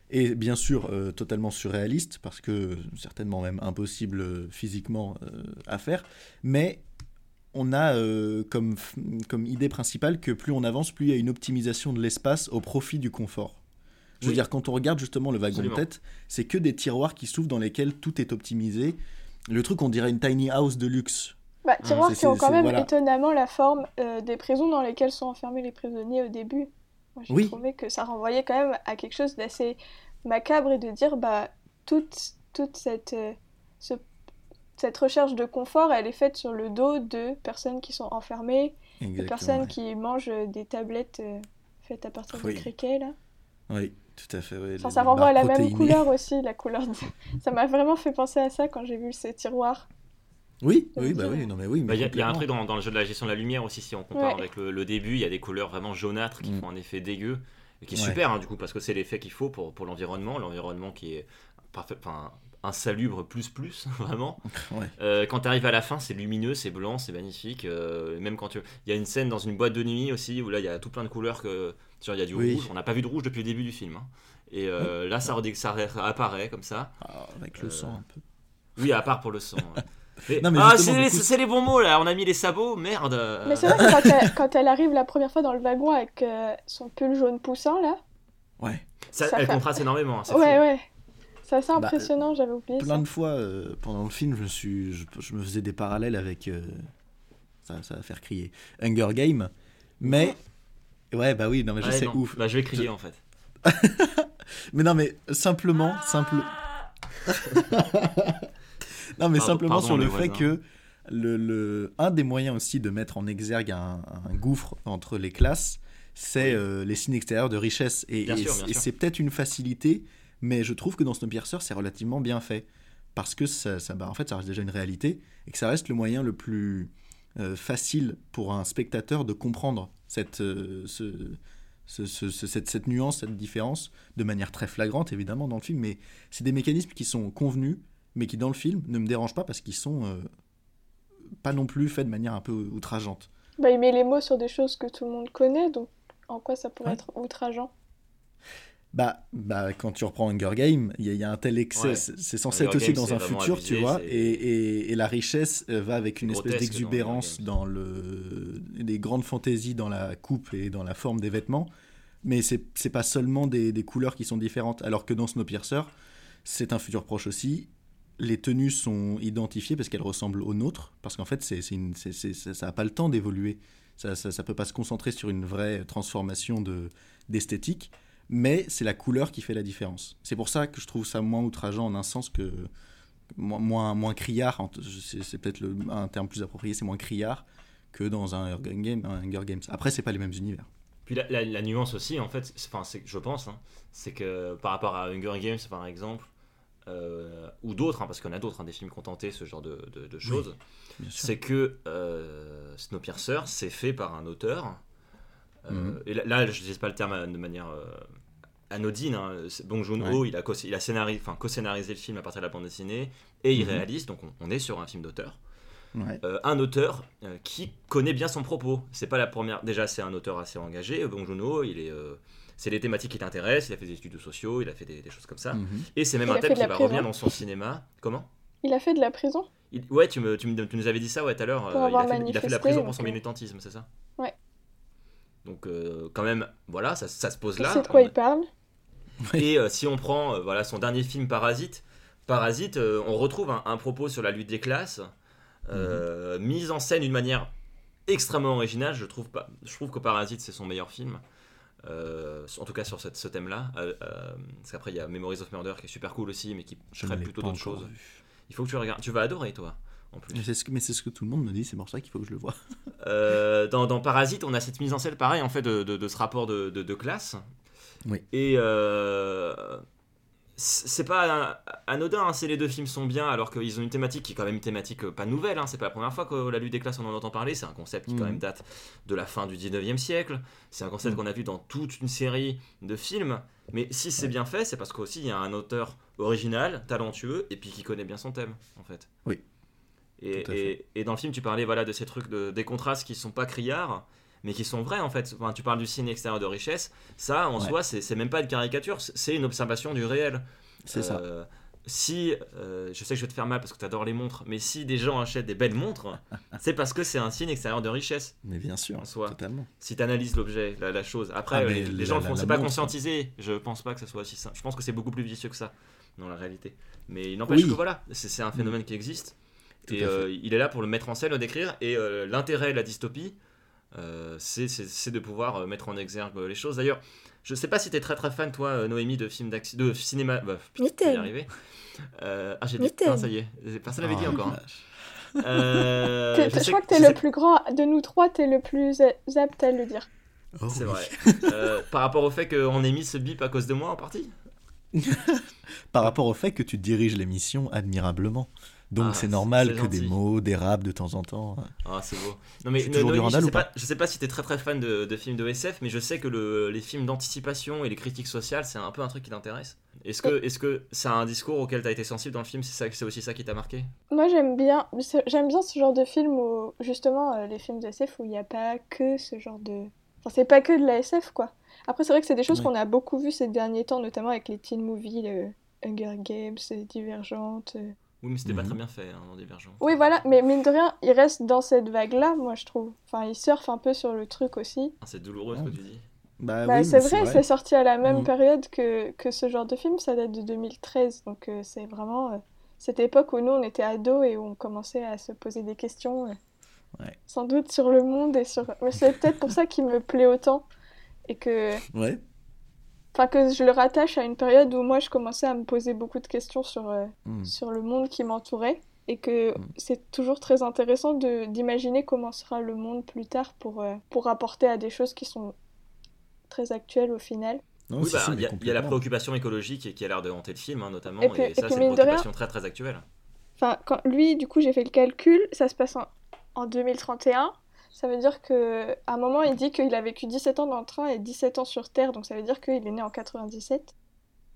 est bien sûr euh, totalement surréaliste, parce que certainement même impossible euh, physiquement euh, à faire, mais on a euh, comme, comme idée principale que plus on avance, plus il y a une optimisation de l'espace au profit du confort. Je veux Oui. dire, quand on regarde justement le wagon Absolument. de tête, c'est que des tiroirs qui s'ouvrent dans lesquels tout est optimisé. Le truc, on dirait une tiny house de luxe. Bah, tiroirs c'est- qui ont quand même voilà. étonnamment la forme euh, des prisons dans lesquelles sont enfermés les prisonniers au début. Moi, j'ai Oui. trouvé que ça renvoyait quand même à quelque chose d'assez macabre et de dire bah toute, toute cette, euh, ce- cette recherche de confort, elle est faite sur le dos de personnes qui sont enfermées, de personnes ouais. qui mangent euh, des tablettes euh, faites à partir Oui. de criquets là. Oui, tout à fait. Enfin, les- ça renvoie à la même couleur aussi, la couleur. de- ça m'a vraiment fait penser à ça quand j'ai vu ces tiroirs. Oui, bah oui, non mais oui. Bah, Il y, a- il y a un truc dans, dans le jeu de la gestion de la lumière aussi, si on compare Ouais. avec le, le début, il y a des couleurs vraiment jaunâtres qui Mm. font un effet dégueu, et qui est Ouais. super hein, du coup, parce que c'est l'effet qu'il faut pour, pour l'environnement, l'environnement qui est parfait, enfin, insalubre plus plus, vraiment. Ouais. Euh, quand tu arrives à la fin, c'est lumineux, c'est blanc, c'est magnifique. euh, même quand tu... Il y a une scène dans une boîte de nuit aussi, où là il y a tout plein de couleurs, que... il y a du Oui. rouge, on n'a pas vu de rouge depuis le début du film. hein. Et euh, là, ça, ça apparaît comme ça. Ah, avec le Euh, sang un peu. Oui, à part pour le sang. ouais. Mais- Non, mais ah, c'est les, coup, les bons mots là, on a mis les sabots, merde. Mais c'est vrai que quand elle, quand elle arrive la première fois dans le wagon avec euh, son pull jaune poussant là, Ouais. Ça, ça elle fait- contraste énormément. hein, ouais fou. ouais, c'est assez Bah, impressionnant, j'avais oublié Plein ça. de fois euh, pendant le film, je, me suis, je, je me faisais des parallèles avec. euh, ça, ça va faire crier. Hunger Game. Mais. Ouais, bah oui, non, mais je Ouais, sais, non. ouf. Bah, je vais crier Je- en fait. Mais non, mais simplement, simple. non, mais Pardon- simplement pardon, sur le fait que le, le- un des moyens aussi de mettre en exergue un, un gouffre entre les classes, c'est euh, les signes extérieurs de richesse. Et, et- et c'est peut-être une facilité, mais je trouve que dans Snowpiercer, c'est relativement bien fait. Parce que ça, ça- bah, en fait, ça reste déjà une réalité et que ça reste le moyen le plus euh, facile pour un spectateur de comprendre cette, euh, ce- ce- cette, cette nuance, cette différence, de manière très flagrante évidemment dans le film, mais c'est des mécanismes qui sont convenus, mais qui dans le film ne me dérangent pas parce qu'ils sont euh, pas non plus faits de manière un peu outrageante. Bah, il met les mots sur des choses que tout le monde connaît, donc en quoi ça pourrait Ouais. être outrageant? Bah, bah, quand tu reprends Hunger Game, il y, a- il y a un tel excès, Ouais. c'est censé Hunger être aussi Games, dans un futur, abusé, tu vois, et, et- et la richesse euh, va avec une espèce dans d'exubérance Hunger dans, le, des grandes fantaisies dans la coupe et dans la forme des vêtements, mais c'est c'est pas seulement des, des couleurs qui sont différentes, alors que dans Snowpiercer, c'est un futur proche aussi. Les tenues sont identifiées parce qu'elles ressemblent aux nôtres, parce qu'en fait, c'est ça ça a pas le temps d'évoluer. Ça, ça peut pas se concentrer sur une vraie transformation de- d'esthétique, mais c'est la couleur qui fait la différence. C'est pour ça que je trouve ça moins outrageant en un sens que moins, criard, c'est peut-être un terme plus approprié, c'est moins criard que dans un Hunger, Game, un Games. Après, c'est pas les mêmes univers. Puis la, la- nuance aussi, en fait, enfin, je pense, hein, c'est que par rapport à Hunger Games, par exemple, euh, ou d'autres, hein, parce qu'on a d'autres, hein, des films tenté ce genre de, de- de choses, c'est que euh, Snowpiercer, c'est fait par un auteur. euh, Mhm. Et là, là, je n'utilise pas le terme de manière euh, anodine. Hein. Bong Joon-ho, Ouais. il a co- il a co-scénarisé le film à partir de la bande dessinée, et il Mhm. réalise, donc on, on est sur un film d'auteur. Ouais. Euh, un auteur euh, qui connaît bien son propos. C'est pas la première. Déjà, c'est un auteur assez engagé. Bong Joon-ho, il est. c'est les thématiques qui l'intéressent. Il a fait des études sociaux. Il a fait des, des choses comme ça. Mhm. Et c'est même Il un thème qui va prison. revenir dans son cinéma. Comment? Il a fait de la prison Il- Ouais, tu, me, tu, me- tu nous avais dit ça ouais, tout à l'heure. Pour euh, il, avoir a fait, il a fait de la prison pour son euh, militantisme, c'est ça? Ouais. Donc, euh, quand même, voilà, ça, ça se pose là. sait de quoi On- il parle. Et euh, si on prend euh, voilà, son dernier film Parasite, Parasite, euh, on retrouve un, un propos sur la lutte des classes, euh, mise en scène d'une manière extrêmement originale. Je trouve, pas, je trouve que Parasite, c'est son meilleur film. Euh, en tout cas sur cette- ce thème-là. Euh, euh, parce qu'après, il y a Memories of Murder qui est super cool aussi, mais qui Je traite plutôt d'autres choses. vu. Il faut que tu regardes. Tu vas adorer, toi, en plus. Mais c'est ce, que- ce tout le monde me dit, c'est pour ça qu'il faut que je le vois. Dans, dans Parasite, on a cette mise en scène pareil en fait de, de- de ce rapport de, classe. Oui. Et c'est pas anodin, hein, c'est les deux films sont bien alors qu'ils ont une thématique qui est quand même une thématique euh, pas nouvelle. hein, c'est pas la première fois que la lutte des classes on en entend parler. C'est un concept qui quand Mhm. même date de la fin du 19e siècle. C'est un concept Mhm. qu'on a vu dans toute une série de films. Mais si c'est bien fait, c'est parce qu'aussi il y a un auteur original, talentueux et puis qui connaît bien son thème en fait. Oui. Et, Tout à et- et dans le film, tu parlais voilà, de ces trucs, de, des contrastes qui sont pas criards, mais qui sont vrais en fait. Enfin, tu parles du signe extérieur de richesse. Ça, en Ouais. soi, c'est même pas une caricature, c'est- une observation du réel. C'est ça. Euh, Si, euh, je sais que je vais te faire mal parce que tu adores les montres, mais si des gens achètent des belles montres, c'est parce que c'est un signe extérieur de richesse. Mais bien sûr, en soi. totalement. Si tu analyses l'objet, la, la chose. Après, Ah, euh, les, les gens le font, c'est pas montre. conscientisé. Je pense pas que ça soit aussi simple. Je pense que c'est beaucoup plus vicieux que ça dans la réalité. Mais il n'empêche Oui. que voilà, c'est un phénomène qui existe. Tout et euh, il est là pour le mettre en scène, le décrire. Et euh, l'intérêt de la dystopie, euh, c'est- de pouvoir euh, mettre en exergue les choses. D'ailleurs, je sais pas si tu es très très fan, toi, euh, Noémie, de films d'action, de cinéma. Bah, putain, y. Euh, ah, j'ai dit, putain, ça y est, personne n'avait dit Oh, encore. la hein. Euh, je crois que je t'es sais le plus grand de nous trois, t'es le plus apte à le dire. Oh, C'est oui. vrai. Euh, par rapport au fait qu'on ait mis ce bip à cause de moi en partie? Par rapport au fait que tu diriges l'émission admirablement. Donc Ah, c'est normal que des mots dérapent de temps en temps. Ah, c'est beau. Non, mais Je Noémie, ou sais pas pas, je sais pas si t'es très très fan de, de films de SF, mais je sais que le- les films d'anticipation et les critiques sociales, c'est un peu un truc qui t'intéresse. Est-ce que est-ce que c'est un discours auquel t'as été sensible dans le film? C'est ça, c'est aussi ça qui t'a marqué? Moi j'aime bien, j'aime bien ce genre de film où justement euh, les films de SF où il n'y a pas que ce genre de, enfin c'est pas que de la SF quoi. Après c'est vrai que c'est des choses Ouais. qu'on a beaucoup vues ces derniers temps, notamment avec les teen movies, le Hunger Games, euh, Divergente. Oui, mais c'était pas Mhm. très bien fait hein, dans Divergent. Oui voilà, mais mine de rien, il reste dans cette vague là, moi je trouve. Enfin il surfe un peu sur le truc aussi. Ah, c'est douloureux ce que tu dis. Bah, Bah, oui, c'est vrai, c'est sorti à la même Mhm. période que, que ce genre de film, ça date de 2013, donc euh, c'est vraiment euh, cette époque où nous on était ados et où on commençait à se poser des questions, euh, Ouais. sans doute sur le monde et sur... mais C'est peut-être pour ça qu'il me plaît autant et que... Ouais. Enfin, que je le rattache à une période où moi je commençais à me poser beaucoup de questions sur, euh, Hmm. sur le monde qui m'entourait et que Mm. c'est toujours très intéressant de d'imaginer comment sera le monde plus tard pour, euh, pour rapporter à des choses qui sont très actuelles au final. Non, oui, bah, il mais y, y a la préoccupation écologique qui a l'air de hanter le film, hein, notamment, Et et, puis- et ça, c'est une préoccupation très très actuelle. Enfin, quand lui, du coup, j'ai fait le calcul, ça se passe en, en 2031. Ça veut dire que à un moment, il dit qu'il a vécu 17 ans dans le train et 17 ans sur Terre, donc ça veut dire qu'il est né en 97.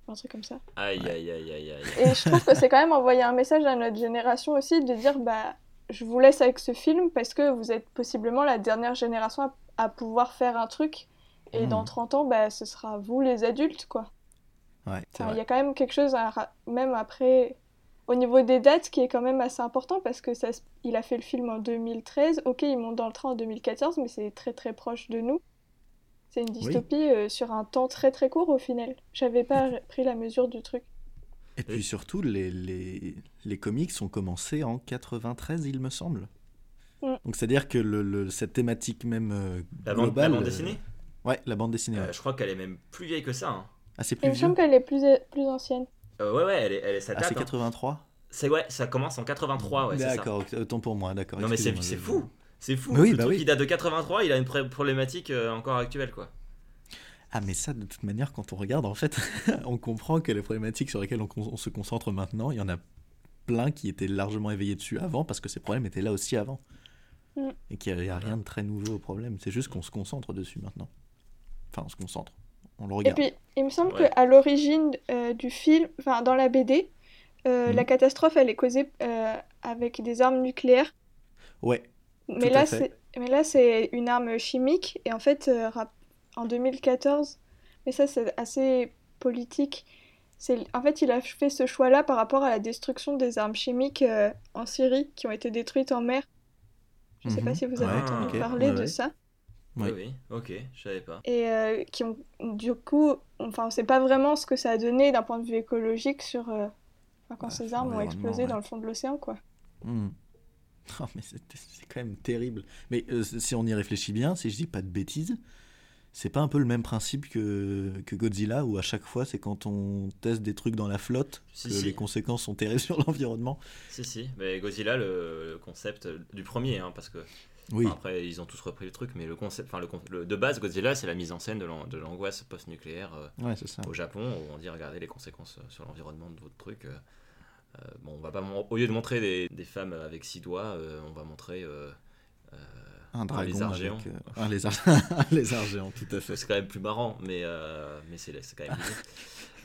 Un truc comme ça. Aïe, aïe, aïe, aïe, aïe. Et je trouve que c'est quand même envoyer un message à notre génération aussi de dire bah je vous laisse avec ce film parce que vous êtes possiblement la dernière génération à, à pouvoir faire un truc et Mhm. dans 30 ans bah ce sera vous les adultes quoi. Ouais, Enfin, il y a quand même quelque chose à même après au niveau des dates qui est quand même assez important parce que ça il a fait le film en 2013. OK, il monte dans le train en 2014 mais c'est très très proche de nous. C'est une dystopie euh, sur un temps très très court au final. J'avais pas pris la mesure du truc. Et puis surtout, les, les, les comics ont commencé en 93, il me semble. Mm. Donc c'est-à-dire que le, le- cette thématique même euh, La bande- la globale... bande euh, dessinée? Ouais, la bande dessinée. Euh, ouais. je crois qu'elle est même plus vieille que ça. hein. Ah, c'est Il plus me semble qu'elle est plus, plus ancienne. Euh, ouais, ouais, elle est, elle est ça Ah, date, c'est hein. 83 C'est ouais, ça commence en 83, ouais, c'est ça. D'accord, autant pour moi, d'accord. Non mais c'est c'est fou, c'est fou. Mais oui, le bah truc oui. qui date de 83, il a une problématique euh, encore actuelle quoi. Ah, mais ça, de toute manière, quand on regarde, en fait, on comprend que les problématiques sur lesquelles on se concentre maintenant, il y en a plein qui étaient largement éveillés dessus avant, parce que ces problèmes étaient là aussi avant. Mm. Et qu'il n'y a, rien de très nouveau au problème, c'est juste qu'on se concentre dessus maintenant. Enfin, on se concentre, on le Et puis, il me semble Ouais. qu'à l'origine euh, du film, enfin dans la BD, euh, Mhm. la catastrophe elle est causée euh, avec des armes nucléaires. Ouais, Mais Tout là, c'est mais là c'est une arme chimique et en fait euh, rap- en 2014, mais ça c'est assez politique. C'est en fait il a fait ce choix-là par rapport à la destruction des armes chimiques euh, en Syrie qui ont été détruites en mer. Je sais Mhm. pas si vous avez Ouais, entendu parler ouais, de ouais. ça. Oui, oui, ok, je savais pas. Et euh, qui ont, du coup, enfin, on sait pas vraiment ce que ça a donné d'un point de vue écologique sur euh, quand ces armes ont explosé ouais. dans le fond de l'océan, quoi. Oh, mais c'est c'est quand même terrible. Mais euh, si on y réfléchit bien, si je dis pas de bêtises, c'est pas un peu le même principe que, que Godzilla, où à chaque fois, c'est quand on teste des trucs dans la flotte Si, que si. les conséquences sont terribles sur l'environnement. Si, si, mais Godzilla, le, le concept du premier, hein, parce que Oui. enfin, après ils ont tous repris le truc, mais le concept, enfin le, de base, Godzilla, c'est la mise en scène de l'an- de l'angoisse post-nucléaire euh, Ouais, au Japon, où on dit regardez les conséquences euh, sur l'environnement de votre truc. euh, bon, on va pas au lieu de montrer des, des femmes avec six doigts, on va montrer euh, euh, Un dragon lézard avec, géant. euh, un lézard, un lézard géant, tout à fait. C'est quand même plus marrant, mais, euh, mais c'est quand même.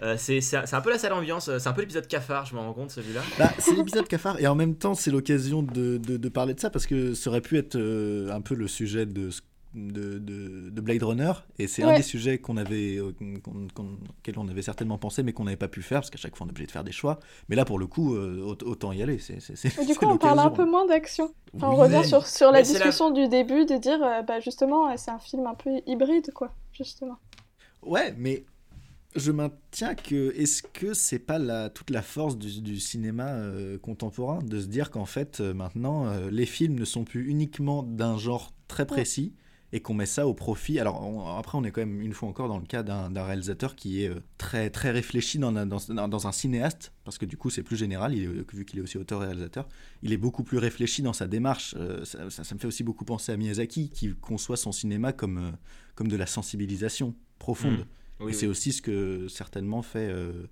Euh, c'est un peu la sale ambiance, c'est un peu l'épisode cafard, je me rends compte celui-là. Bah, c'est l'épisode cafard et en même temps c'est l'occasion de, de- de parler de ça parce que ça aurait pu être euh, un peu le sujet de, ce- de, de- de Blade Runner et c'est un des sujets qu'on avait euh, qu'on- qu'on- auxquels on avait certainement pensé mais qu'on n'avait pas pu faire parce qu'à chaque fois on est obligé de faire des choix. Mais là pour le coup euh, aut- autant y aller c'est c'est- c'est- Et du coup, on parle un peu moins d'action. Enfin, on revient sur, sur la Mais c'est la- discussion du début de dire, euh, bah, justement, c'est un film un peu hybride, quoi, justement. Ouais, mais je maintiens que est-ce que c'est pas la, toute la force du, du cinéma euh, contemporain de se dire qu'en fait euh, maintenant euh, les films ne sont plus uniquement d'un genre très précis et qu'on met ça au profit. Alors on- après on est quand même une fois encore dans le cas d'un réalisateur qui est euh, très très réfléchi dans, un- dans, dans- dans un cinéaste parce que du coup c'est plus général il est- vu qu'il est aussi auteur-réalisateur. Il est beaucoup plus réfléchi dans sa démarche. Euh, ça, ça- ça me fait aussi beaucoup penser à Miyazaki qui conçoit son cinéma comme euh, comme de la sensibilisation profonde. Mm. Oui, et c'est aussi ce que certainement fait euh,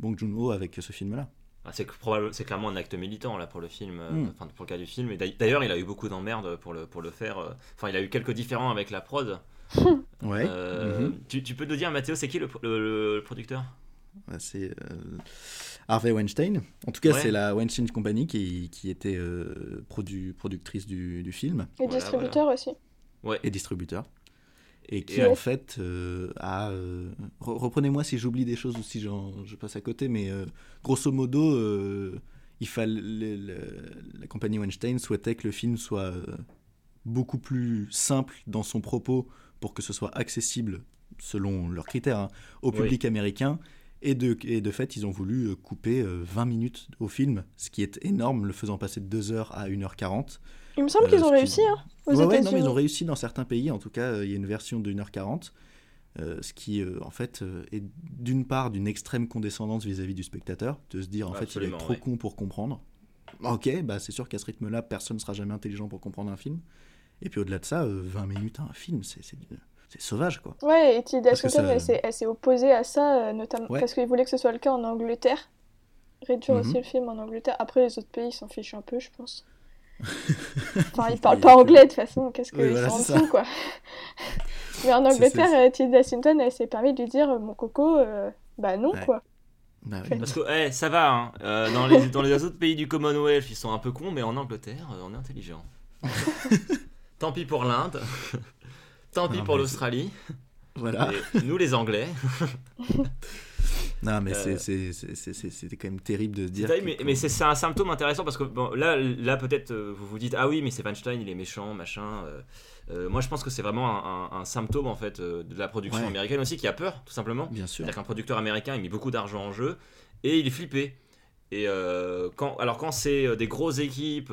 Bong Joon-ho avec ce film-là. Ah, c'est c'est clairement un acte militant là pour le film, euh, Mm. enfin pour le cas du film. Et d'ail- d'ailleurs, il a eu beaucoup d'emmerdes pour le pour le faire. euh, Enfin, il a eu quelques différends avec la prod. Ouais. Euh, Mhm. tu, tu peux nous dire, Mathéo, c'est qui le, le- le producteur? Ouais, C'est euh, Harvey Weinstein. En tout cas, Ouais. c'est la Weinstein Company qui, qui était euh, produ- productrice du, du film Et Voilà, distributeur aussi. Ouais. et distributeur. Et qui, en fait, euh, a. euh, re- Reprenez-moi si j'oublie des choses ou si j'en- je passe à côté, mais euh, grosso modo, il fallait, le- le- la compagnie Weinstein souhaitait que le film soit beaucoup plus simple dans son propos pour que ce soit accessible, selon leurs critères, hein, au Oui. public américain. Et de, et de fait, ils ont voulu couper euh, 20 minutes au film, ce qui est énorme, le faisant passer de 2h à 1h40. Il me semble Euh, qu'ils ont qui- réussi, hein, aux Ouais, ouais, non, mais États-Unis. ils ont réussi dans certains pays. En tout cas, euh, il y a une version de 1h40. euh, ce qui, euh, en fait, euh, est d'une part d'une extrême condescendance vis-à-vis du spectateur, de se dire, en fait, il est trop ouais. con pour comprendre. Ok, bah, c'est sûr qu'à ce rythme-là, personne ne sera jamais intelligent pour comprendre un film. Et puis au-delà de ça, euh, 20 minutes un film, c'est sauvage, quoi. Ouais, et Tilda Swinton, ça- elle s'est- opposée à ça, euh, notamment Ouais. parce qu'il voulait que ce soit le cas en Angleterre. Réduire Mhm. aussi le film en Angleterre. Après, les autres pays s'en fichent un peu, je pense. Enfin, ils parlent pas anglais de toute façon, qu'est-ce qu'ils Oui, voilà, s'en c'est ça. foutent, quoi. Mais en Angleterre, euh, Tilda Swinton, elle s'est permis de lui dire euh, Mon coco, euh, bah non, Ouais. quoi. Bah oui. Parce que eh, ça va, hein. Euh, dans, les, dans les autres pays du Commonwealth, ils sont un peu cons, mais en Angleterre, on est intelligent. Tant pis pour l'Inde. Tant pis Non, pour l'Australie. Voilà. Et nous, les Anglais. Non, mais Euh, c'est- c'est- c'est- c'est- c'est- c'était quand même terrible de se dire. Que mais, c'est c'est un symptôme intéressant parce que bon, là, là peut-être euh, vous vous dites ah oui mais c'est Weinstein il est méchant machin. euh, euh, moi je pense que c'est vraiment un, un- un symptôme en fait de la production Ouais. américaine aussi qui a peur tout simplement. Bien sûr. C'est-à-dire qu'un producteur américain il met beaucoup d'argent en jeu et il est flippé. Et euh, quand, alors quand c'est des grosses équipes,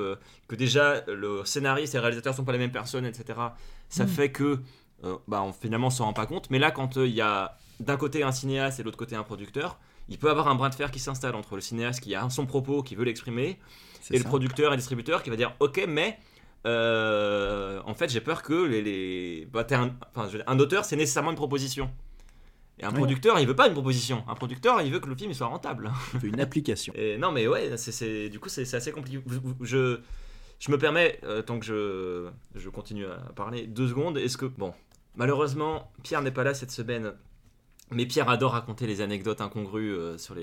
que déjà le scénariste et le réalisateur sont pas les mêmes personnes, etc. Ça Mm. fait que euh, bah, on, finalement on s'en rend pas compte. Mais là quand euh, il y a d'un côté un cinéaste et de l'autre côté un producteur, il peut avoir un brin de fer qui s'installe entre le cinéaste qui a son propos, qui veut l'exprimer, et le producteur et le distributeur qui va dire ok mais euh, en fait j'ai peur que les, les... bah, un... Enfin, je veux dire, un auteur c'est nécessairement une proposition. Et un Ouais. producteur il veut pas une proposition. Un producteur il veut que le film il soit rentable. Il fait une application. et non mais ouais c'est, du coup c'est, assez compliqué. Je je me permets euh, tant que je je continue à parler deux secondes. Est-ce que bon malheureusement Pierre n'est pas là cette semaine mais Pierre adore raconter les anecdotes incongrues euh, sur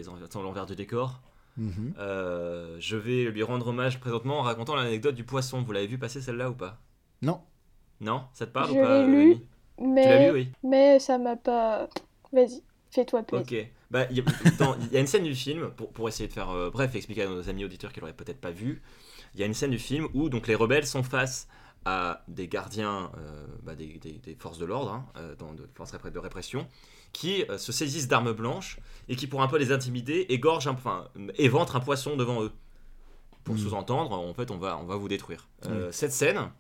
l'envers du décor Mhm. euh, je vais lui rendre hommage présentement en racontant l'anecdote du poisson. Vous l'avez vu passer celle-là ou pas? Non. Non? Ça te parle Je ou pas l'ai lu, Tu l'as lu, oui mais ça m'a pas. Vas-y, fais-toi plaisir. Ok. Bah, Il y, a- une scène du film, pour, pour essayer de faire euh, bref, expliquer à nos amis auditeurs qui l'auraient peut-être pas vu. Il y a une scène du film où donc les rebelles sont face à des gardiens euh, bah, des, des- des forces de l'ordre, hein, dans de forces de répression, qui euh, se saisissent d'armes blanches et qui, pour un peu les intimider, égorgent, un- enfin, éventrent un poisson devant eux. Pour Mm. sous-entendre, en fait, on va, on va vous détruire. Euh, Cette scène,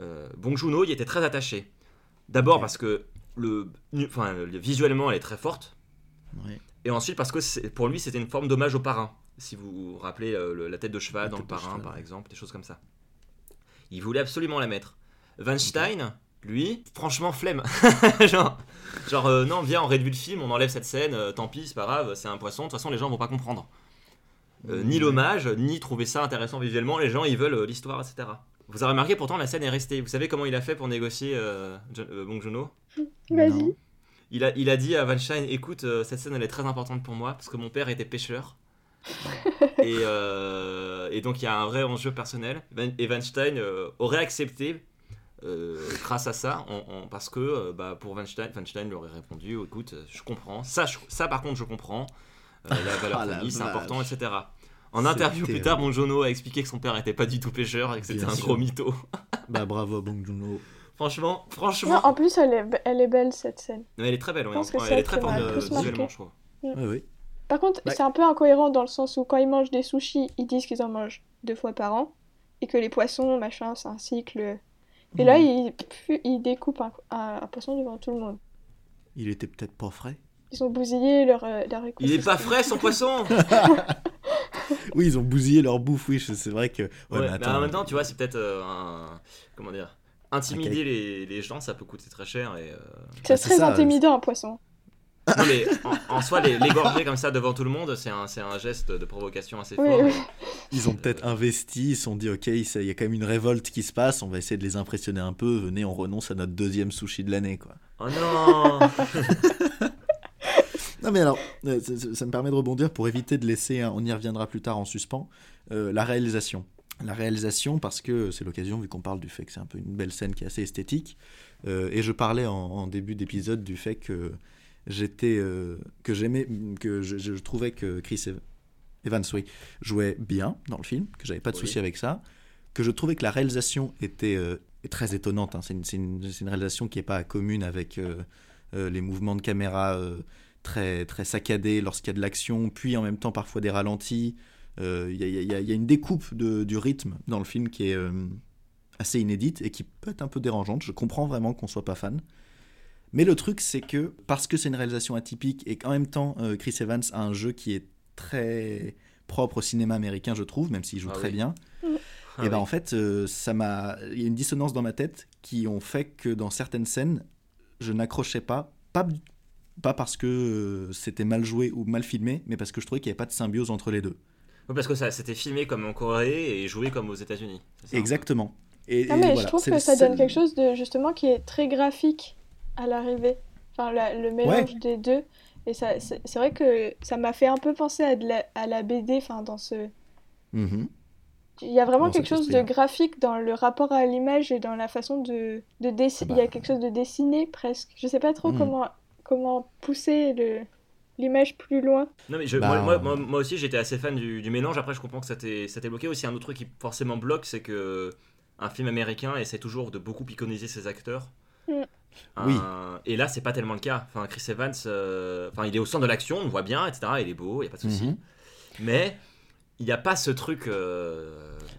euh, Bong Joon-ho y était très attaché. D'abord parce que le, enfin, le- visuellement, elle est très forte. Et ensuite parce que pour lui, c'était une forme d'hommage au parrain. Si vous vous rappelez le- la tête de cheval La dans le parrain, par exemple, des choses comme ça. Il voulait absolument la mettre. Weinstein, lui, franchement, flemme. genre, genre euh, non, viens, on réduit le film, on enlève cette scène, euh, tant pis, c'est pas grave, c'est un poisson, de toute façon, les gens vont pas comprendre. Euh, ni l'hommage, ni trouver ça intéressant visuellement, les gens, ils veulent euh, l'histoire, etc. Vous avez remarqué, pourtant, la scène est restée. Vous savez comment il a fait pour négocier Bong Joon-ho? Vas-y. il a, il a dit à Weinstein écoute, euh, cette scène elle est très importante pour moi parce que mon père était pêcheur. et, euh, et donc il y a un vrai enjeu personnel. Van- Et Weinstein euh, aurait accepté euh, grâce à ça, parce que euh, bah, pour Weinstein, Weinstein lui aurait répondu écoute, euh, je comprends. Ça, je- ça par contre, je comprends. Euh, la valeur Ah, la famille, c'est important, etc. En interview plus tard, Bon Jono a expliqué que son père était pas du tout pêcheur et que c'était un sûr. gros mytho. Bah bravo Bong Joon-ho. franchement, Non, franchement, en plus, elle est, elle est belle cette scène. mais elle est très belle. ouais, pense que ouais, c'est elle est très forte visuellement, je trouve. Par contre, Ouais. c'est un peu incohérent dans le sens où quand ils mangent des sushis, ils disent qu'ils en mangent deux fois par an et que les poissons, machin, c'est un cycle. Et là, ils découpent un, un- un poisson devant tout le monde. Il était peut-être pas frais. Ils ont bousillé leur, euh, leur Il est pas frais son poisson Oui, ils ont bousillé leur bouffe, oui, c'est vrai que. Ouais, Ouais, mais en même temps, tu vois, c'est peut-être euh, un. Comment dire Intimider les, les gens, ça peut coûter très cher. Et, euh, C'est c'est très ça, intimidant un poisson. Non, mais en, en soi, les- l'égorger comme ça devant tout le monde, c'est un, c'est un geste de provocation assez fort. oui. Ils ont peut-être investi, ils se sont dit, ok, il y a quand même une révolte qui se passe, on va essayer de les impressionner un peu, venez, on renonce à notre deuxième sushi de l'année, quoi. Oh non Non mais alors, euh, ça, me permet de rebondir pour éviter de laisser, on y reviendra plus tard en suspens, euh, la réalisation. La réalisation, parce que c'est l'occasion, vu qu'on parle du fait que c'est un peu une belle scène qui est assez esthétique, euh, et je parlais en, en début d'épisode du fait que j'étais, euh, que j'aimais, que je, je trouvais que Chris Ev- Evans, oui, jouait bien dans le film, que j'avais pas de Oui. souci avec ça, que je trouvais que la réalisation était euh, est très étonnante. hein. C'est une, réalisation qui n'est pas commune avec euh, les mouvements de caméra très, très saccadés lorsqu'il y a de l'action, puis en même temps parfois des ralentis. Il y, a- y y une découpe de- du rythme dans le film qui est assez inédite et qui peut être un peu dérangeante. Je comprends vraiment qu'on soit pas fan. Mais le truc, c'est que parce que c'est une réalisation atypique et qu'en même temps, euh, Chris Evans a un jeu qui est très propre au cinéma américain, je trouve, même s'il joue Ah très oui. bien. Ah et ben oui. en fait, euh, ça m'a, il y a une dissonance dans ma tête qui ont fait que dans certaines scènes, je n'accrochais pas, pas, pas parce que euh, c'était mal joué ou mal filmé, mais parce que je trouvais qu'il n'y avait pas de symbiose entre les deux. Oui, parce que ça c'était filmé comme en Corée et joué comme aux États-Unis. ça Exactement. Et, Non, et mais voilà, je trouve que ça donne quelque chose de justement qui est très graphique à l'arrivée. Enfin, la- le mélange des deux. Et ça, c'est c'est vrai que ça m'a fait un peu penser à, de la, à la BD, enfin, dans ce... Mhm. Il y a vraiment Dans quelque chose de graphique dans le rapport à l'image et dans la façon de, de dessiner. Ah Il y a bah. quelque chose de dessiné presque. Je sais pas trop Mhm. comment, comment pousser le, l'image plus loin. Non mais je- Bah, moi, moi- moi- moi aussi j'étais assez fan du, du mélange. Après je comprends que ça t'ait bloqué. Aussi un autre truc qui forcément bloque, c'est que un film américain essaie toujours de beaucoup iconiser ses acteurs. Mm. Oui. Euh, et là c'est pas tellement le cas. Enfin Chris Evans, euh, enfin il est au centre de l'action, on le voit bien, etc. Il est beau, il y a pas de souci. Mhm. Mais il n'y a pas ce truc euh,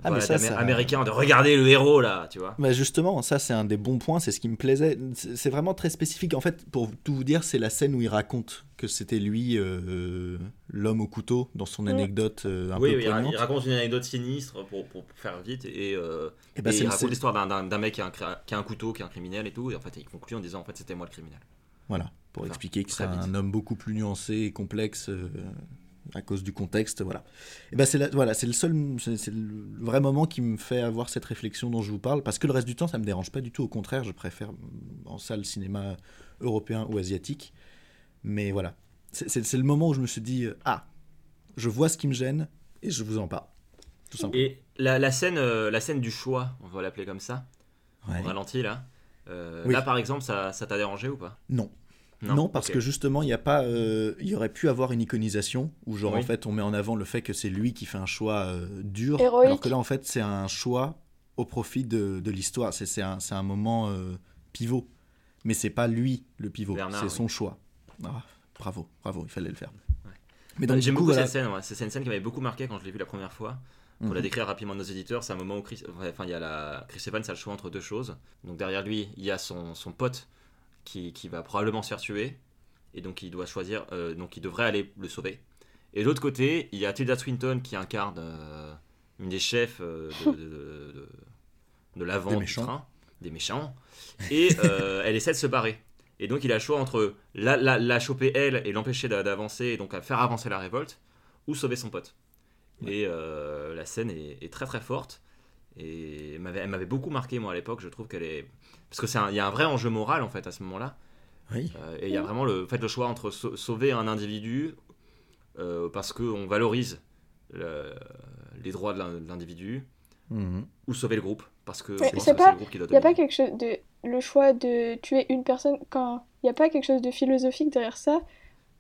Ah, mais voilà, ça, d'amé- ça- américain de regarder le héros là, tu vois. Bah justement, ça c'est un des bons points, c'est ce qui me plaisait. C'est vraiment très spécifique. En fait, pour tout vous dire, c'est la scène où il raconte que c'était lui, euh, l'homme au couteau, dans son Mm. anecdote euh, un oui, peu oui, il, ra- poignante. il raconte une anecdote sinistre pour, pour faire vite et, euh, Et bah, et c'est il raconte l'histoire d'un- mec qui a, un, cri- qui a un couteau, qui est un criminel et tout. Et en fait, il conclut en disant en fait c'était moi le criminel. Voilà, pour Enfin, expliquer que c'est un homme beaucoup plus nuancé et complexe euh, à cause du contexte, voilà. Et ben c'est la- voilà, c'est le seul, c'est le vrai moment qui me fait avoir cette réflexion dont je vous parle, parce que le reste du temps ça me dérange pas du tout, au contraire, je préfère mm, en salle cinéma européen ou asiatique. Mais voilà, c'est le moment où je me suis dit euh, ah, je vois ce qui me gêne et je vous en parle, tout simplement. Et la, la scène, euh, la scène du choix, on va l'appeler comme ça, Ouais. au ralenti là. Euh, Oui. Là par exemple, ça ça t'a dérangé ou pas? Non. Non, parce que justement, il y a pas, euh, il y aurait pu avoir une iconisation où genre Oui. en fait on met en avant le fait que c'est lui qui fait un choix euh, dur, Héroïque. alors que là en fait c'est un choix au profit de, de l'histoire. C'est c'est un, c'est un moment euh, pivot. Mais c'est pas lui le pivot, Bernard, c'est oui. son choix. Ah, bravo, bravo, il fallait le faire. Ouais. Mais donc, J'aime du coup, beaucoup voilà. cette scène, ouais. c'est une scène qui m'avait beaucoup marqué quand je l'ai vue la première fois. Pour la Mhm. décrire rapidement à nos éditeurs, c'est un moment où Chris, enfin, il y a la, Chris Evans a le choix entre deux choses. Donc derrière lui, il y a son, son pote qui, qui va probablement se faire tuer. Et donc il doit choisir, euh, donc il devrait aller le sauver. Et de l'autre côté, il y a Tilda Swinton qui incarne euh, une des chefs euh, de, de, de, de- de l'avant Des du méchants. train, des méchants. Et elle essaie de se barrer. Et donc il a le choix entre la, la, la choper elle et l'empêcher d'a- d'avancer et donc à faire avancer la révolte, ou sauver son pote. Et euh, la scène est, est très très forte. Et elle m'avait- beaucoup marqué moi à l'époque. Je trouve qu'elle est parce que c'est un- il y a un vrai enjeu moral en fait à ce moment-là. Oui. Euh, et il y a vraiment le, fait, le choix entre sau- sauver un individu euh, parce qu'on valorise le- les droits de l'in- de l'individu Mhm. ou sauver le groupe parce que Mais je pense c'est que pas- le groupe qui doit Il n'y a pas quelque chose de. Le choix de tuer une personne. Quand. Il n'y a pas quelque chose de philosophique derrière ça.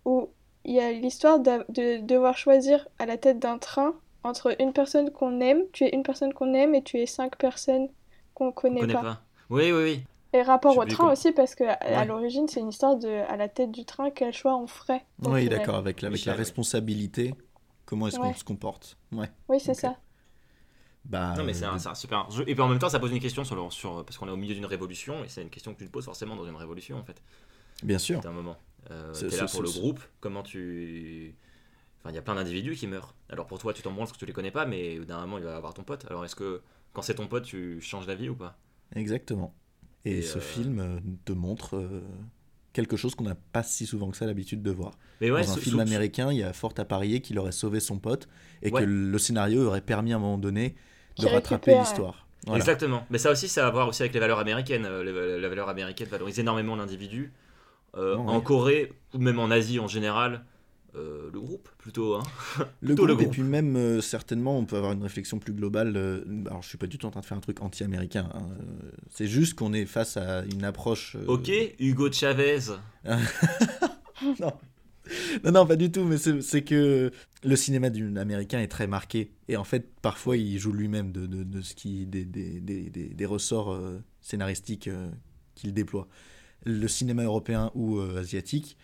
Où il y a l'histoire de devoir choisir à la tête d'un train entre une personne qu'on aime, tuer une personne qu'on aime et tuer cinq personnes qu'on On connaît connaît pas. pas. Oui, oui, oui. Et rapport au train comment- aussi, parce que à, à Ouais. l'origine, c'est une histoire de. À la tête du train, quel choix on ferait. Oui, d'accord, avec, la- avec Michel, la responsabilité, comment est-ce qu'on Ouais. se comporte Ouais. Oui, c'est ça. Bah, Non, mais c'est un, euh, un super jeu. Et puis en même temps, ça pose une question sur, le- sur parce qu'on est au milieu d'une révolution et c'est une question que tu te poses forcément dans une révolution en fait. bien sûr. C'est un moment. Euh, T'es là pour le groupe. Comment tu. Enfin, il y a plein d'individus qui meurent. Alors pour toi, tu t'en branles parce que tu les connais pas, mais d'un moment, il va y avoir ton pote. Alors est-ce que quand c'est ton pote, tu changes d'avis ou pas? Exactement. Et, Et, ce euh, film euh, te montre euh, quelque chose qu'on n'a pas si souvent que ça l'habitude de voir. Mais ouais, Dans un film américain, il y a fort à parier qu'il aurait sauvé son pote et Ouais. que le scénario aurait permis à un moment donné de rattraper l'histoire. Voilà. Exactement. Mais ça aussi, ça a à voir aussi avec les valeurs américaines. Les- La valeur américaine valorise énormément l'individu. Euh, Ouais. En Corée, ou même en Asie en général, euh, le groupe plutôt. Hein. Le Plutôt groupe, le et puis même euh, certainement, on peut avoir une réflexion plus globale. euh, alors, je suis pas du tout en train de faire un truc anti-américain. hein, C'est juste qu'on est face à une approche. Ok, Hugo Chavez. non. non, non, pas du tout, mais c'est que le cinéma du- américain est très marqué. Et en fait, parfois, il joue lui-même de, de, de ce qui, des, des, des, des, ressorts scénaristiques qu'il déploie. Le cinéma européen ou asiatique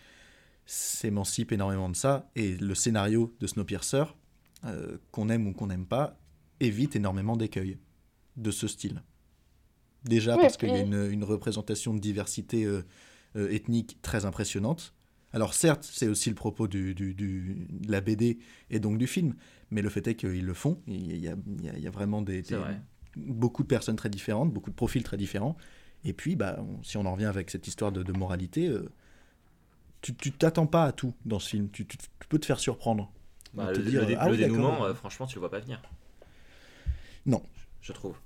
s'émancipe énormément de ça. Et le scénario de Snowpiercer, euh, qu'on aime ou qu'on n'aime pas, évite énormément d'écueils de ce style. Déjà Oui, parce qu'il y a une, une représentation de diversité euh, euh, ethnique très impressionnante. Alors certes, c'est aussi le propos du, du- du- de la BD et donc du film, mais le fait est qu'ils le font. Il y a, il y a- il y a vraiment des, C'est des- vrai. beaucoup de personnes très différentes, beaucoup de profils très différents. Et puis, bah, on- si on en revient avec cette histoire de, de moralité, euh, tu tu t'attends pas à tout dans ce film. Tu, tu- tu peux te faire surprendre. Bah, te le, dire, le dé- ah le oui, d'accord. dénouement, euh, franchement, tu le vois pas venir. Non. Je trouve.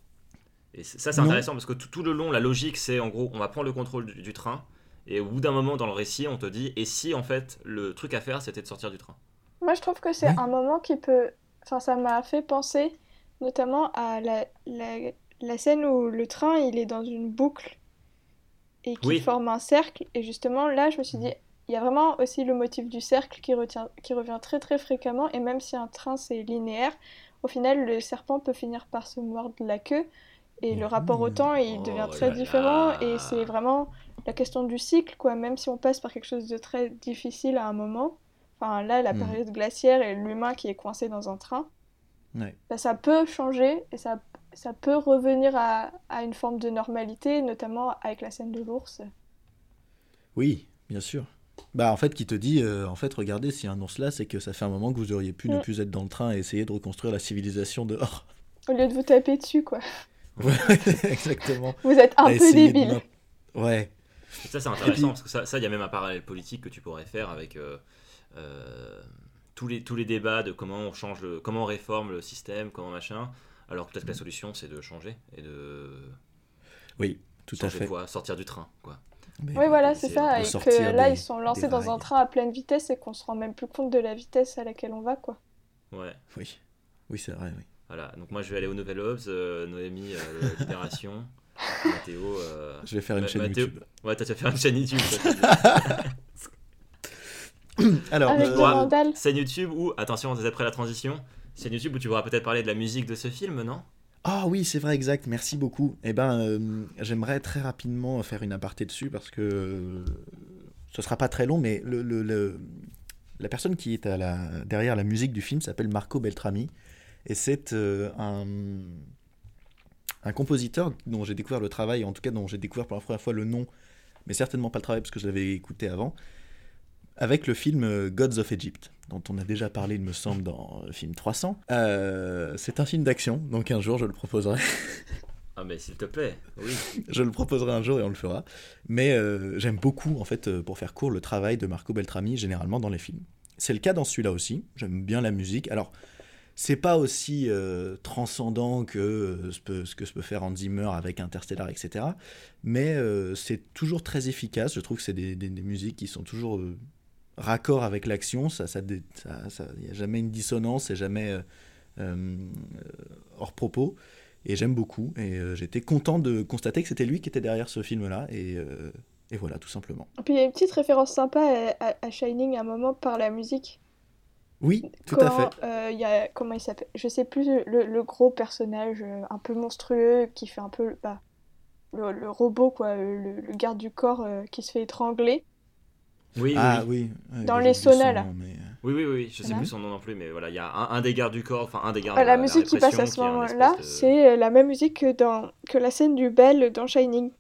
Et ça, c'est Non. intéressant parce que tout, tout le long, la logique, c'est en gros, on va prendre le contrôle du, du train. Et au bout d'un moment dans le récit, on te dit, et si en fait, le truc à faire, c'était de sortir du train? Moi, je trouve que c'est un moment qui peut. Enfin, ça m'a fait penser notamment à la, la, la scène où le train il est dans une boucle et qui Oui. forme un cercle. Et justement, là, je me suis dit, il y a vraiment aussi le motif du cercle qui, retient, qui revient très très fréquemment. Et même si un train c'est linéaire, au final, le serpent peut finir par se mordre la queue. Et le rapport au temps, il Oh devient très là différent. là. Et c'est vraiment la question du cycle, quoi. Même si on passe par quelque chose de très difficile à un moment. Enfin, là, la Mm. période glaciaire et l'humain qui est coincé dans un train, Ouais. bah, ça peut changer et ça, ça peut revenir à, à une forme de normalité, notamment avec la scène de l'ours. Oui, bien sûr. Bah en fait, qui te dit, euh, en fait, regardez, s'il y a un ours là, c'est que ça fait un moment que vous auriez pu ne Mm. plus être dans le train et essayer de reconstruire la civilisation dehors. Au lieu de vous taper dessus, quoi. Ouais, exactement. Vous êtes un À peu de débile. Ouais. Ça, c'est intéressant parce que ça, ça, il y a même un parallèle politique que tu pourrais faire avec euh, euh, tous, les, tous les débats de comment on change, le, comment on réforme le système, comment machin. Alors peut-être que la solution, c'est de changer et de Oui, tout à fait. voie, sortir du train, quoi. Mais Oui, voilà, c'est ça. Et que là, des- ils sont lancés dans un train à pleine vitesse et qu'on se rend même plus compte de la vitesse à laquelle on va, quoi. Ouais. Oui, oui, c'est vrai, oui. Voilà, donc moi je vais aller au Nouvel Obs, euh, Noémie, euh, Libération, Mathéo. euh, Je vais faire une Ma- chaîne Mathéo- YouTube. Ouais, t'as tu vas faire une chaîne YouTube. toi, Alors, Avec euh. Chaîne YouTube où, attention, c'est après la transition, chaîne YouTube où tu pourras peut-être parler de la musique de ce film, non? Ah oui, c'est vrai, exact. Merci beaucoup. Eh ben, euh, j'aimerais très rapidement faire une aparté dessus parce que euh, ce sera pas très long, mais le, le- la personne qui est à la, derrière la musique du film s'appelle Marco Beltrami et c'est euh, un, un compositeur dont j'ai découvert le travail, en tout cas dont j'ai découvert pour la première fois le nom, mais certainement pas le travail parce que je l'avais écouté avant, avec le film euh, Gods of Egypt, dont on a déjà parlé, il me semble, dans le film 300. Euh, c'est un film d'action, donc un jour je le proposerai. Ah, mais s'il te plaît, oui. je le proposerai un jour et on le fera. Mais euh, j'aime beaucoup, en fait, euh, pour faire court, le travail de Marco Beltrami, généralement dans les films. C'est le cas dans celui-là aussi. J'aime bien la musique. Alors, c'est pas aussi euh, transcendant que euh, ce, peut- ce que se peut faire Hans Zimmer avec Interstellar, etc. Mais euh, c'est toujours très efficace. Je trouve que c'est des, des- des musiques qui sont toujours euh, raccord avec l'action. Ça, ça, y a jamais une dissonance et jamais euh, euh, hors propos. Et j'aime beaucoup. Et euh, j'étais content de constater que c'était lui qui était derrière ce film-là. Et, euh, et voilà, tout simplement. Et puis il y a une petite référence sympa à, à- à Shining à un moment par la musique. Oui, tout Quand, à fait. euh, il y a, comment il s'appelle Je sais plus, le, le gros personnage un peu monstrueux qui fait un peu bah, le, le robot, quoi, le, le garde du corps qui se fait étrangler. Oui, ah oui. oui. ouais, Dans les saunas, là. mais, euh, Oui, oui, oui, je sais Voilà. plus son nom non plus, mais voilà, il y a un, un des gardes du corps, enfin un des gardes Ah, la musique qui passe à ce moment-là, de- c'est euh, la même musique que, dans, que la scène du bel dans Shining.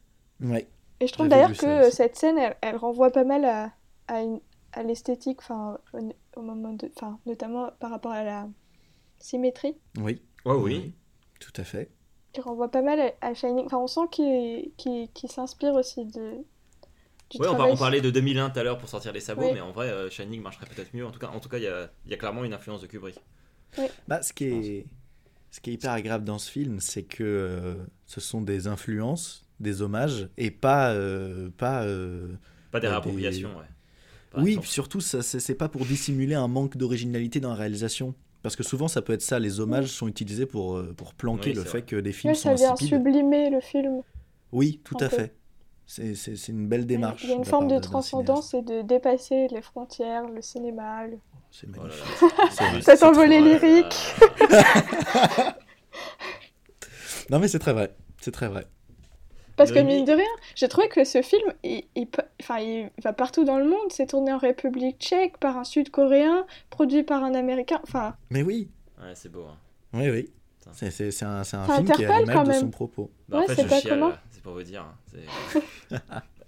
Ouais. Et je trouve d'ailleurs que cette scène, elle, elle renvoie pas mal à, à, l'esthétique, enfin, au, au moment de, enfin, notamment par rapport à la symétrie, Oui. Ouais, oui. Tout à fait. qui renvoie pas mal à, à Shining. Enfin, on sent qu'il qu'il- qu'il s'inspire aussi de, Ouais, on, parlait de 2001 tout à l'heure pour sortir les sabots, Oui. mais en vrai, euh, Shining marcherait peut-être mieux. En tout cas, en tout cas, il y a, il y a clairement une influence de Kubrick. Bah, ce, qui est, ce qui est hyper agréable dans ce film, c'est que euh, ce sont des influences, des hommages, et pas. euh, pas, euh, Pas des euh, réappropriations, ouais. Par Oui, surtout, ça, c'est pas pour dissimuler un manque d'originalité dans la réalisation. Parce que souvent, ça peut être ça, les hommages sont utilisés pour, pour planquer Oui, le fait vrai. que des films Ouais, sont ça vient insipides. sublimer le film. Oui, tout à peu. fait. C'est c'est- c'est une belle démarche. Il y a une forme part de transcendance et de dépasser les frontières, le cinéma. le- C'est Oh là magnifique. là. C'est vrai. Cet envolé lyrique. Non, mais c'est très vrai. C'est très vrai. Parce que mine de rien, j'ai trouvé que ce film, il, il peut- enfin, il va partout dans le monde. C'est tourné en République tchèque par un Sud-Coréen, produit par un Américain. Enfin, Mais oui, Ouais, c'est beau. hein. oui, oui. C'est c'est- c'est un, c'est un film qui est à interpelle l'image quand de même. son propos. Bah, Ouais, en fait, c'est je chiale, c'est pour vous dire. C'est-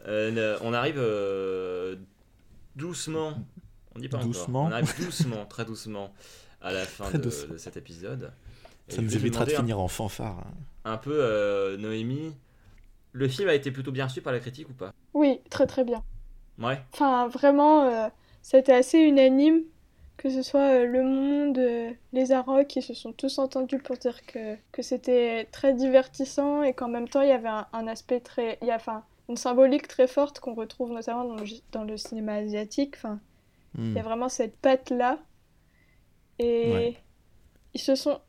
Euh, on arrive euh, doucement. On dit pas Doucement. encore. On arrive doucement, très doucement, à la fin de, cet épisode. Ça nous évitera de demander un- finir en fanfare. hein. Un peu, euh, Noémie. Le film a été plutôt bien reçu par la critique ou pas? Oui, très très bien. Ouais. Enfin, vraiment, euh, c'était assez unanime. Que ce soit euh, Le Monde, euh, Les Arocs, qui se sont tous entendus pour dire que, que c'était très divertissant et qu'en même temps il y avait un, un aspect très. Il y a enfin, une symbolique très forte qu'on retrouve notamment dans le, dans le cinéma asiatique. Enfin, Hmm. il y a vraiment cette patte-là. Et Ouais. ils se sont.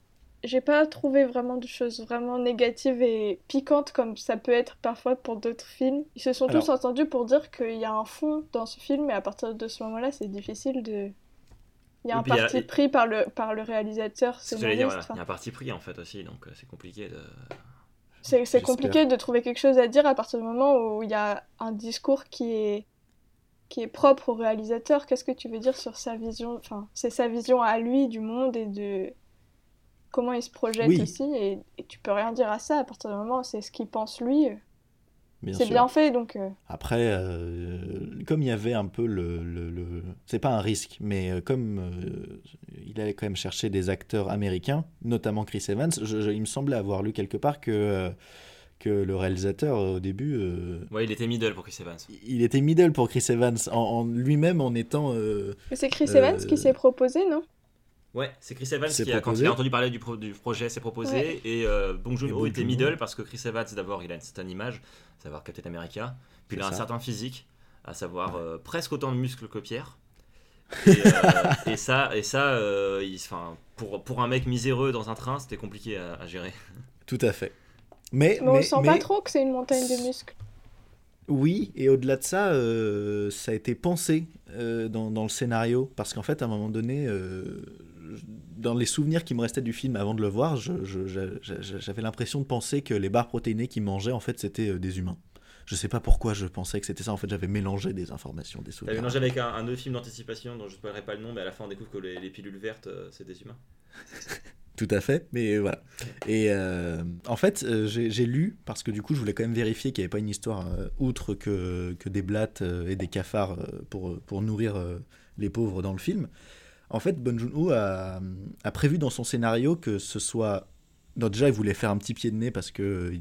J'ai pas trouvé vraiment de choses vraiment négatives et piquantes comme ça peut être parfois pour d'autres films. Ils se sont tous entendus pour dire qu'il y a un fond dans ce film et à partir de ce moment-là, c'est difficile de. Il y a un a- parti pris par le, par le réalisateur C'est ce dire, voilà. Il y a un parti pris en fait aussi, donc euh, c'est compliqué de. C'est compliqué de trouver quelque chose à dire à partir du moment où il y a un discours qui est qui est propre au réalisateur. Qu'est-ce que tu veux dire sur sa vision Enfin, c'est sa vision à lui du monde et de comment il se projette Oui. aussi. Et, et tu peux rien dire à ça à partir du moment où c'est ce qu'il pense lui. C'est bien fait, donc euh, Après, euh, comme il y avait un peu le... le, le- C'est pas un risque, mais euh, comme euh, il allait quand même chercher des acteurs américains, notamment Chris Evans, je- je- il me semblait avoir lu quelque part que, euh, que le réalisateur, au début, euh, Ouais, il était middle pour Chris Evans. il était middle pour Chris Evans, en, en lui-même en étant... euh, mais c'est Chris Euh, Evans qui s'est proposé, non? Ouais, c'est Chris Evans qui, a, quand proposé. il a entendu parler du, pro- du projet, s'est proposé. Ouais. Et euh, Bong Joon-ho était middle parce que Chris Evans, d'abord, il a une certaine image, à savoir Captain America. Puis il a un certain physique, à savoir euh, presque autant de muscles que Pierre. Et, euh, et ça, et ça euh, il- 'fin, pour, pour un mec miséreux dans un train, c'était compliqué à, à gérer. Tout à fait. Mais, Mais on mais- sent mais- pas trop que c'est une montagne de muscles. Oui, et au-delà de ça, euh, ça a été pensé euh, dans, dans le scénario, parce qu'en fait, à un moment donné, euh, dans les souvenirs qui me restaient du film avant de le voir, j'avais l'impression de penser que les barres protéinées qu'ils mangeaient, en fait, c'était euh, des humains. Je sais pas pourquoi je pensais que c'était ça. En fait, j'avais mélangé des informations, des souvenirs. mélangé avec un, un autre film d'anticipation dont je ne spoilerai pas le nom, mais à la fin on découvre que les, les pilules vertes euh, c'est des humains. Tout à fait, mais voilà. Et euh, en fait, euh, j'ai lu, parce que du coup, je voulais quand même vérifier qu'il n'y avait pas une histoire euh, outre que, que des blattes euh, et des cafards euh, pour, pour nourrir euh, les pauvres dans le film. En fait, Bon Joon-ho a, a prévu dans son scénario que ce soit. Non, déjà, il voulait faire un petit pied de nez parce que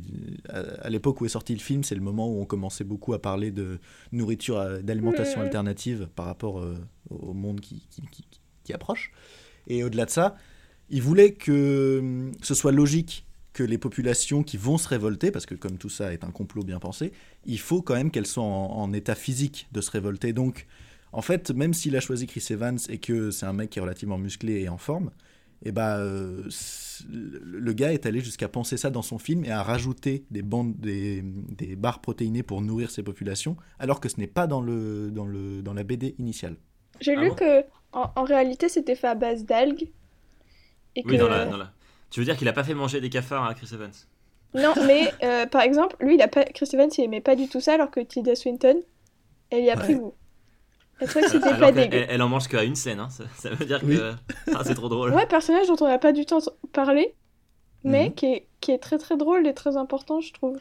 euh, à, l'époque où est sorti le film, c'est le moment où on commençait beaucoup à parler de nourriture, euh, d'alimentation alternative par rapport euh, au monde qui, qui, qui- qui approche. Et au-delà de ça, il voulait que hum, ce soit logique que les populations qui vont se révolter, parce que comme tout ça est un complot bien pensé, il faut quand même qu'elles soient en, en état physique de se révolter. Donc, en fait, même s'il a choisi Chris Evans et que c'est un mec qui est relativement musclé et en forme, et bah, euh, c- le gars est allé jusqu'à penser ça dans son film et à rajouter des bandes, des, des barres protéinées pour nourrir ces populations, alors que ce n'est pas dans, le, dans, le, dans la BD initiale. J'ai Ah lu bon que en, en réalité c'était fait à base d'algues. Et Oui, que... dans la, dans la- Tu veux dire qu'il a pas fait manger des cafards à Chris Evans? Non, mais euh, par exemple, lui, il a pas... Chris Evans, il aimait pas du tout ça, alors que Tilda Swinton, elle y a pris goût. C'était pas dégueu. elle, elle en mange qu'à une scène, hein. ça, ça veut dire que. Ah, c'est trop drôle. Ouais, personnage dont on n'a pas du tout ent- parlé, mais Mhm. qui, est, qui est très très drôle et très important, je trouve.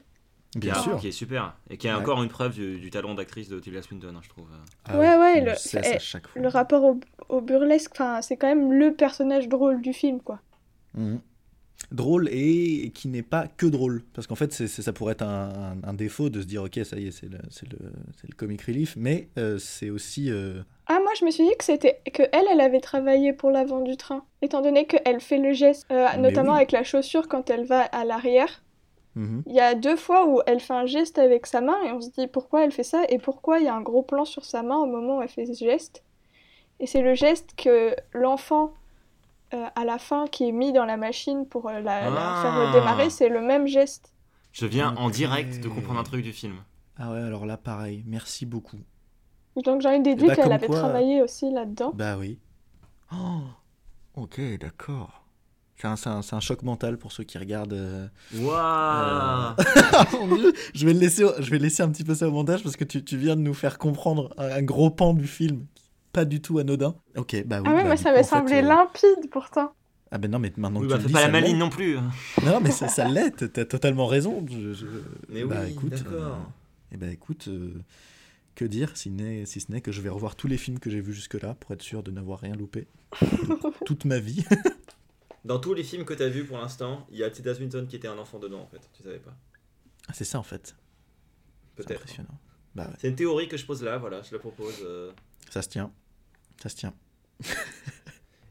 Bien sûr. Qui est super. Et qui est Ouais. encore une preuve du, du talent d'actrice de Tilda Swinton, hein, je trouve. Ah Ouais, ouais, le- cesse à chaque fois. Le rapport au, au burlesque, enfin, c'est quand même le personnage drôle du film, quoi. Mhm. Drôle et qui n'est pas que drôle. Parce qu'en fait, c'est ça pourrait être un, un- un défaut de se dire, ok, ça y est, c'est le, c'est le, le comic relief, mais euh, c'est aussi... euh, Ah, moi je me suis dit que c'était que elle, elle avait travaillé pour l'avant du train, étant donné qu'elle fait le geste, euh, notamment oui. avec la chaussure quand elle va à l'arrière. mhm. Il y a deux fois où elle fait un geste avec sa main et on se dit pourquoi elle fait ça et pourquoi il y a un gros plan sur sa main au moment où elle fait ce geste. Et c'est le geste que l'enfant à la fin qui est mis dans la machine pour euh, la, la Ah. faire redémarrer, c'est le même geste. Je viens en direct de comprendre un truc du film. Ah ouais, alors là, pareil, merci beaucoup. Donc j'en ai déduit bah, qu'elle avait quoi- travaillé aussi là-dedans. Bah oui. Oh, ok, d'accord. C'est un, choc mental pour ceux qui regardent... euh, Waouh Mon Dieu, je vais, le laisser, je vais laisser un petit peu ça au montage parce que tu, tu viens de nous faire comprendre un, un gros pan du film. Pas du tout anodin. Ok, bah oui. ah ouais, bah, moi ça m'a semblé euh, limpide pourtant. Ah ben non, mais maintenant Oui, que bah tu le fais dis, pas la maline non plus. Non, mais ça, ça l'est, t'as- totalement raison. Je- je- Mais bah, oui, écoute, d'accord. euh, eh ben écoute, euh, que dire si, si ce n'est que je vais revoir tous les films que j'ai vus jusque-là pour être sûr de n'avoir rien loupé toute ma vie. Dans tous les films que t'as vus pour l'instant, il y a Tilda Swinton qui était un enfant dedans en fait. Tu savais pas Ah, C'est ça en fait. C'est Peut-être. impressionnant. Bah ouais, C'est une théorie que je pose là, voilà, je la propose. euh. ça se tient. Ça se tient.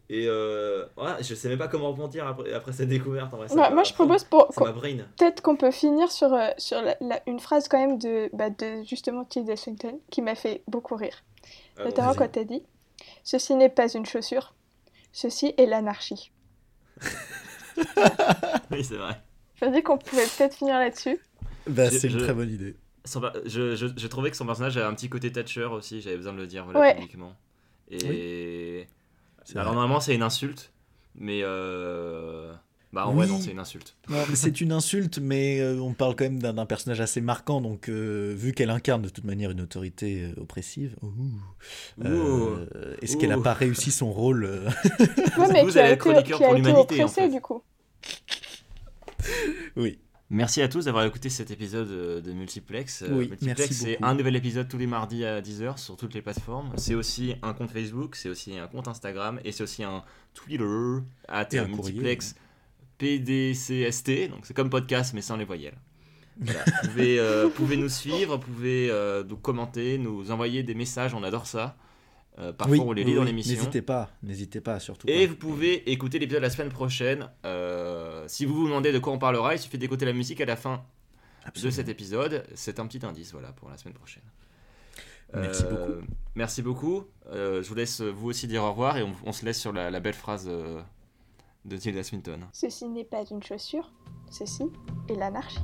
Et euh, ouais, je sais même pas comment rebondir après, après cette découverte. En vrai, Bah, moi je propose pour brain. peut-être qu'on peut finir sur, euh, sur la- la- une phrase quand même de, bah, de justement Tilda Swinton qui m'a fait beaucoup rire. Ah, Notamment quand t'as dit Ceci n'est pas une chaussure, ceci est l'anarchie. Oui, c'est vrai. Je me dis qu'on pouvait peut-être finir là-dessus. Bah, c'est une je- très bonne idée. Son je, je, je trouvais que son personnage avait un petit côté Thatcher aussi, j'avais besoin de le dire voilà, Ouais. publiquement. Et. Alors, vrai. normalement, c'est une insulte, mais. Euh... Bah, en vrai, Oui. non, c'est une insulte. Non, mais c'est une insulte, mais euh, on parle quand même d'un personnage assez marquant. Donc, euh, vu qu'elle incarne de toute manière une autorité oppressive, euh, est-ce qu'elle n'a pas réussi son rôle Ouais, mais vous, qui a été, qui a été du coup. Oui. Merci à tous d'avoir écouté cet épisode euh, de Multiplex. Euh, Oui, Multiplex, c'est un nouvel épisode tous les mardis à 10h sur toutes les plateformes. C'est aussi un compte Facebook, c'est aussi un compte Instagram et c'est aussi un Twitter un Multiplex PDCST. Donc c'est comme podcast mais sans les voyelles. Voilà. vous pouvez, euh, pouvez nous suivre, vous pouvez euh, nous commenter, nous envoyer des messages, on adore ça. Euh, parfois Oui, on les oui, lit dans l'émission. N'hésitez pas, n'hésitez pas, surtout. Et pas. vous pouvez écouter l'épisode la semaine prochaine. Euh, si vous vous demandez de quoi on parlera, il suffit d'écouter la musique à la fin de cet épisode. C'est un petit indice voilà, pour la semaine prochaine. Merci Euh, beaucoup. Merci beaucoup. Euh, je vous laisse vous aussi dire au revoir et on, on se laisse sur la, la belle phrase euh, de Tilda Swinton. Ceci n'est pas une chaussure, ceci est l'anarchie.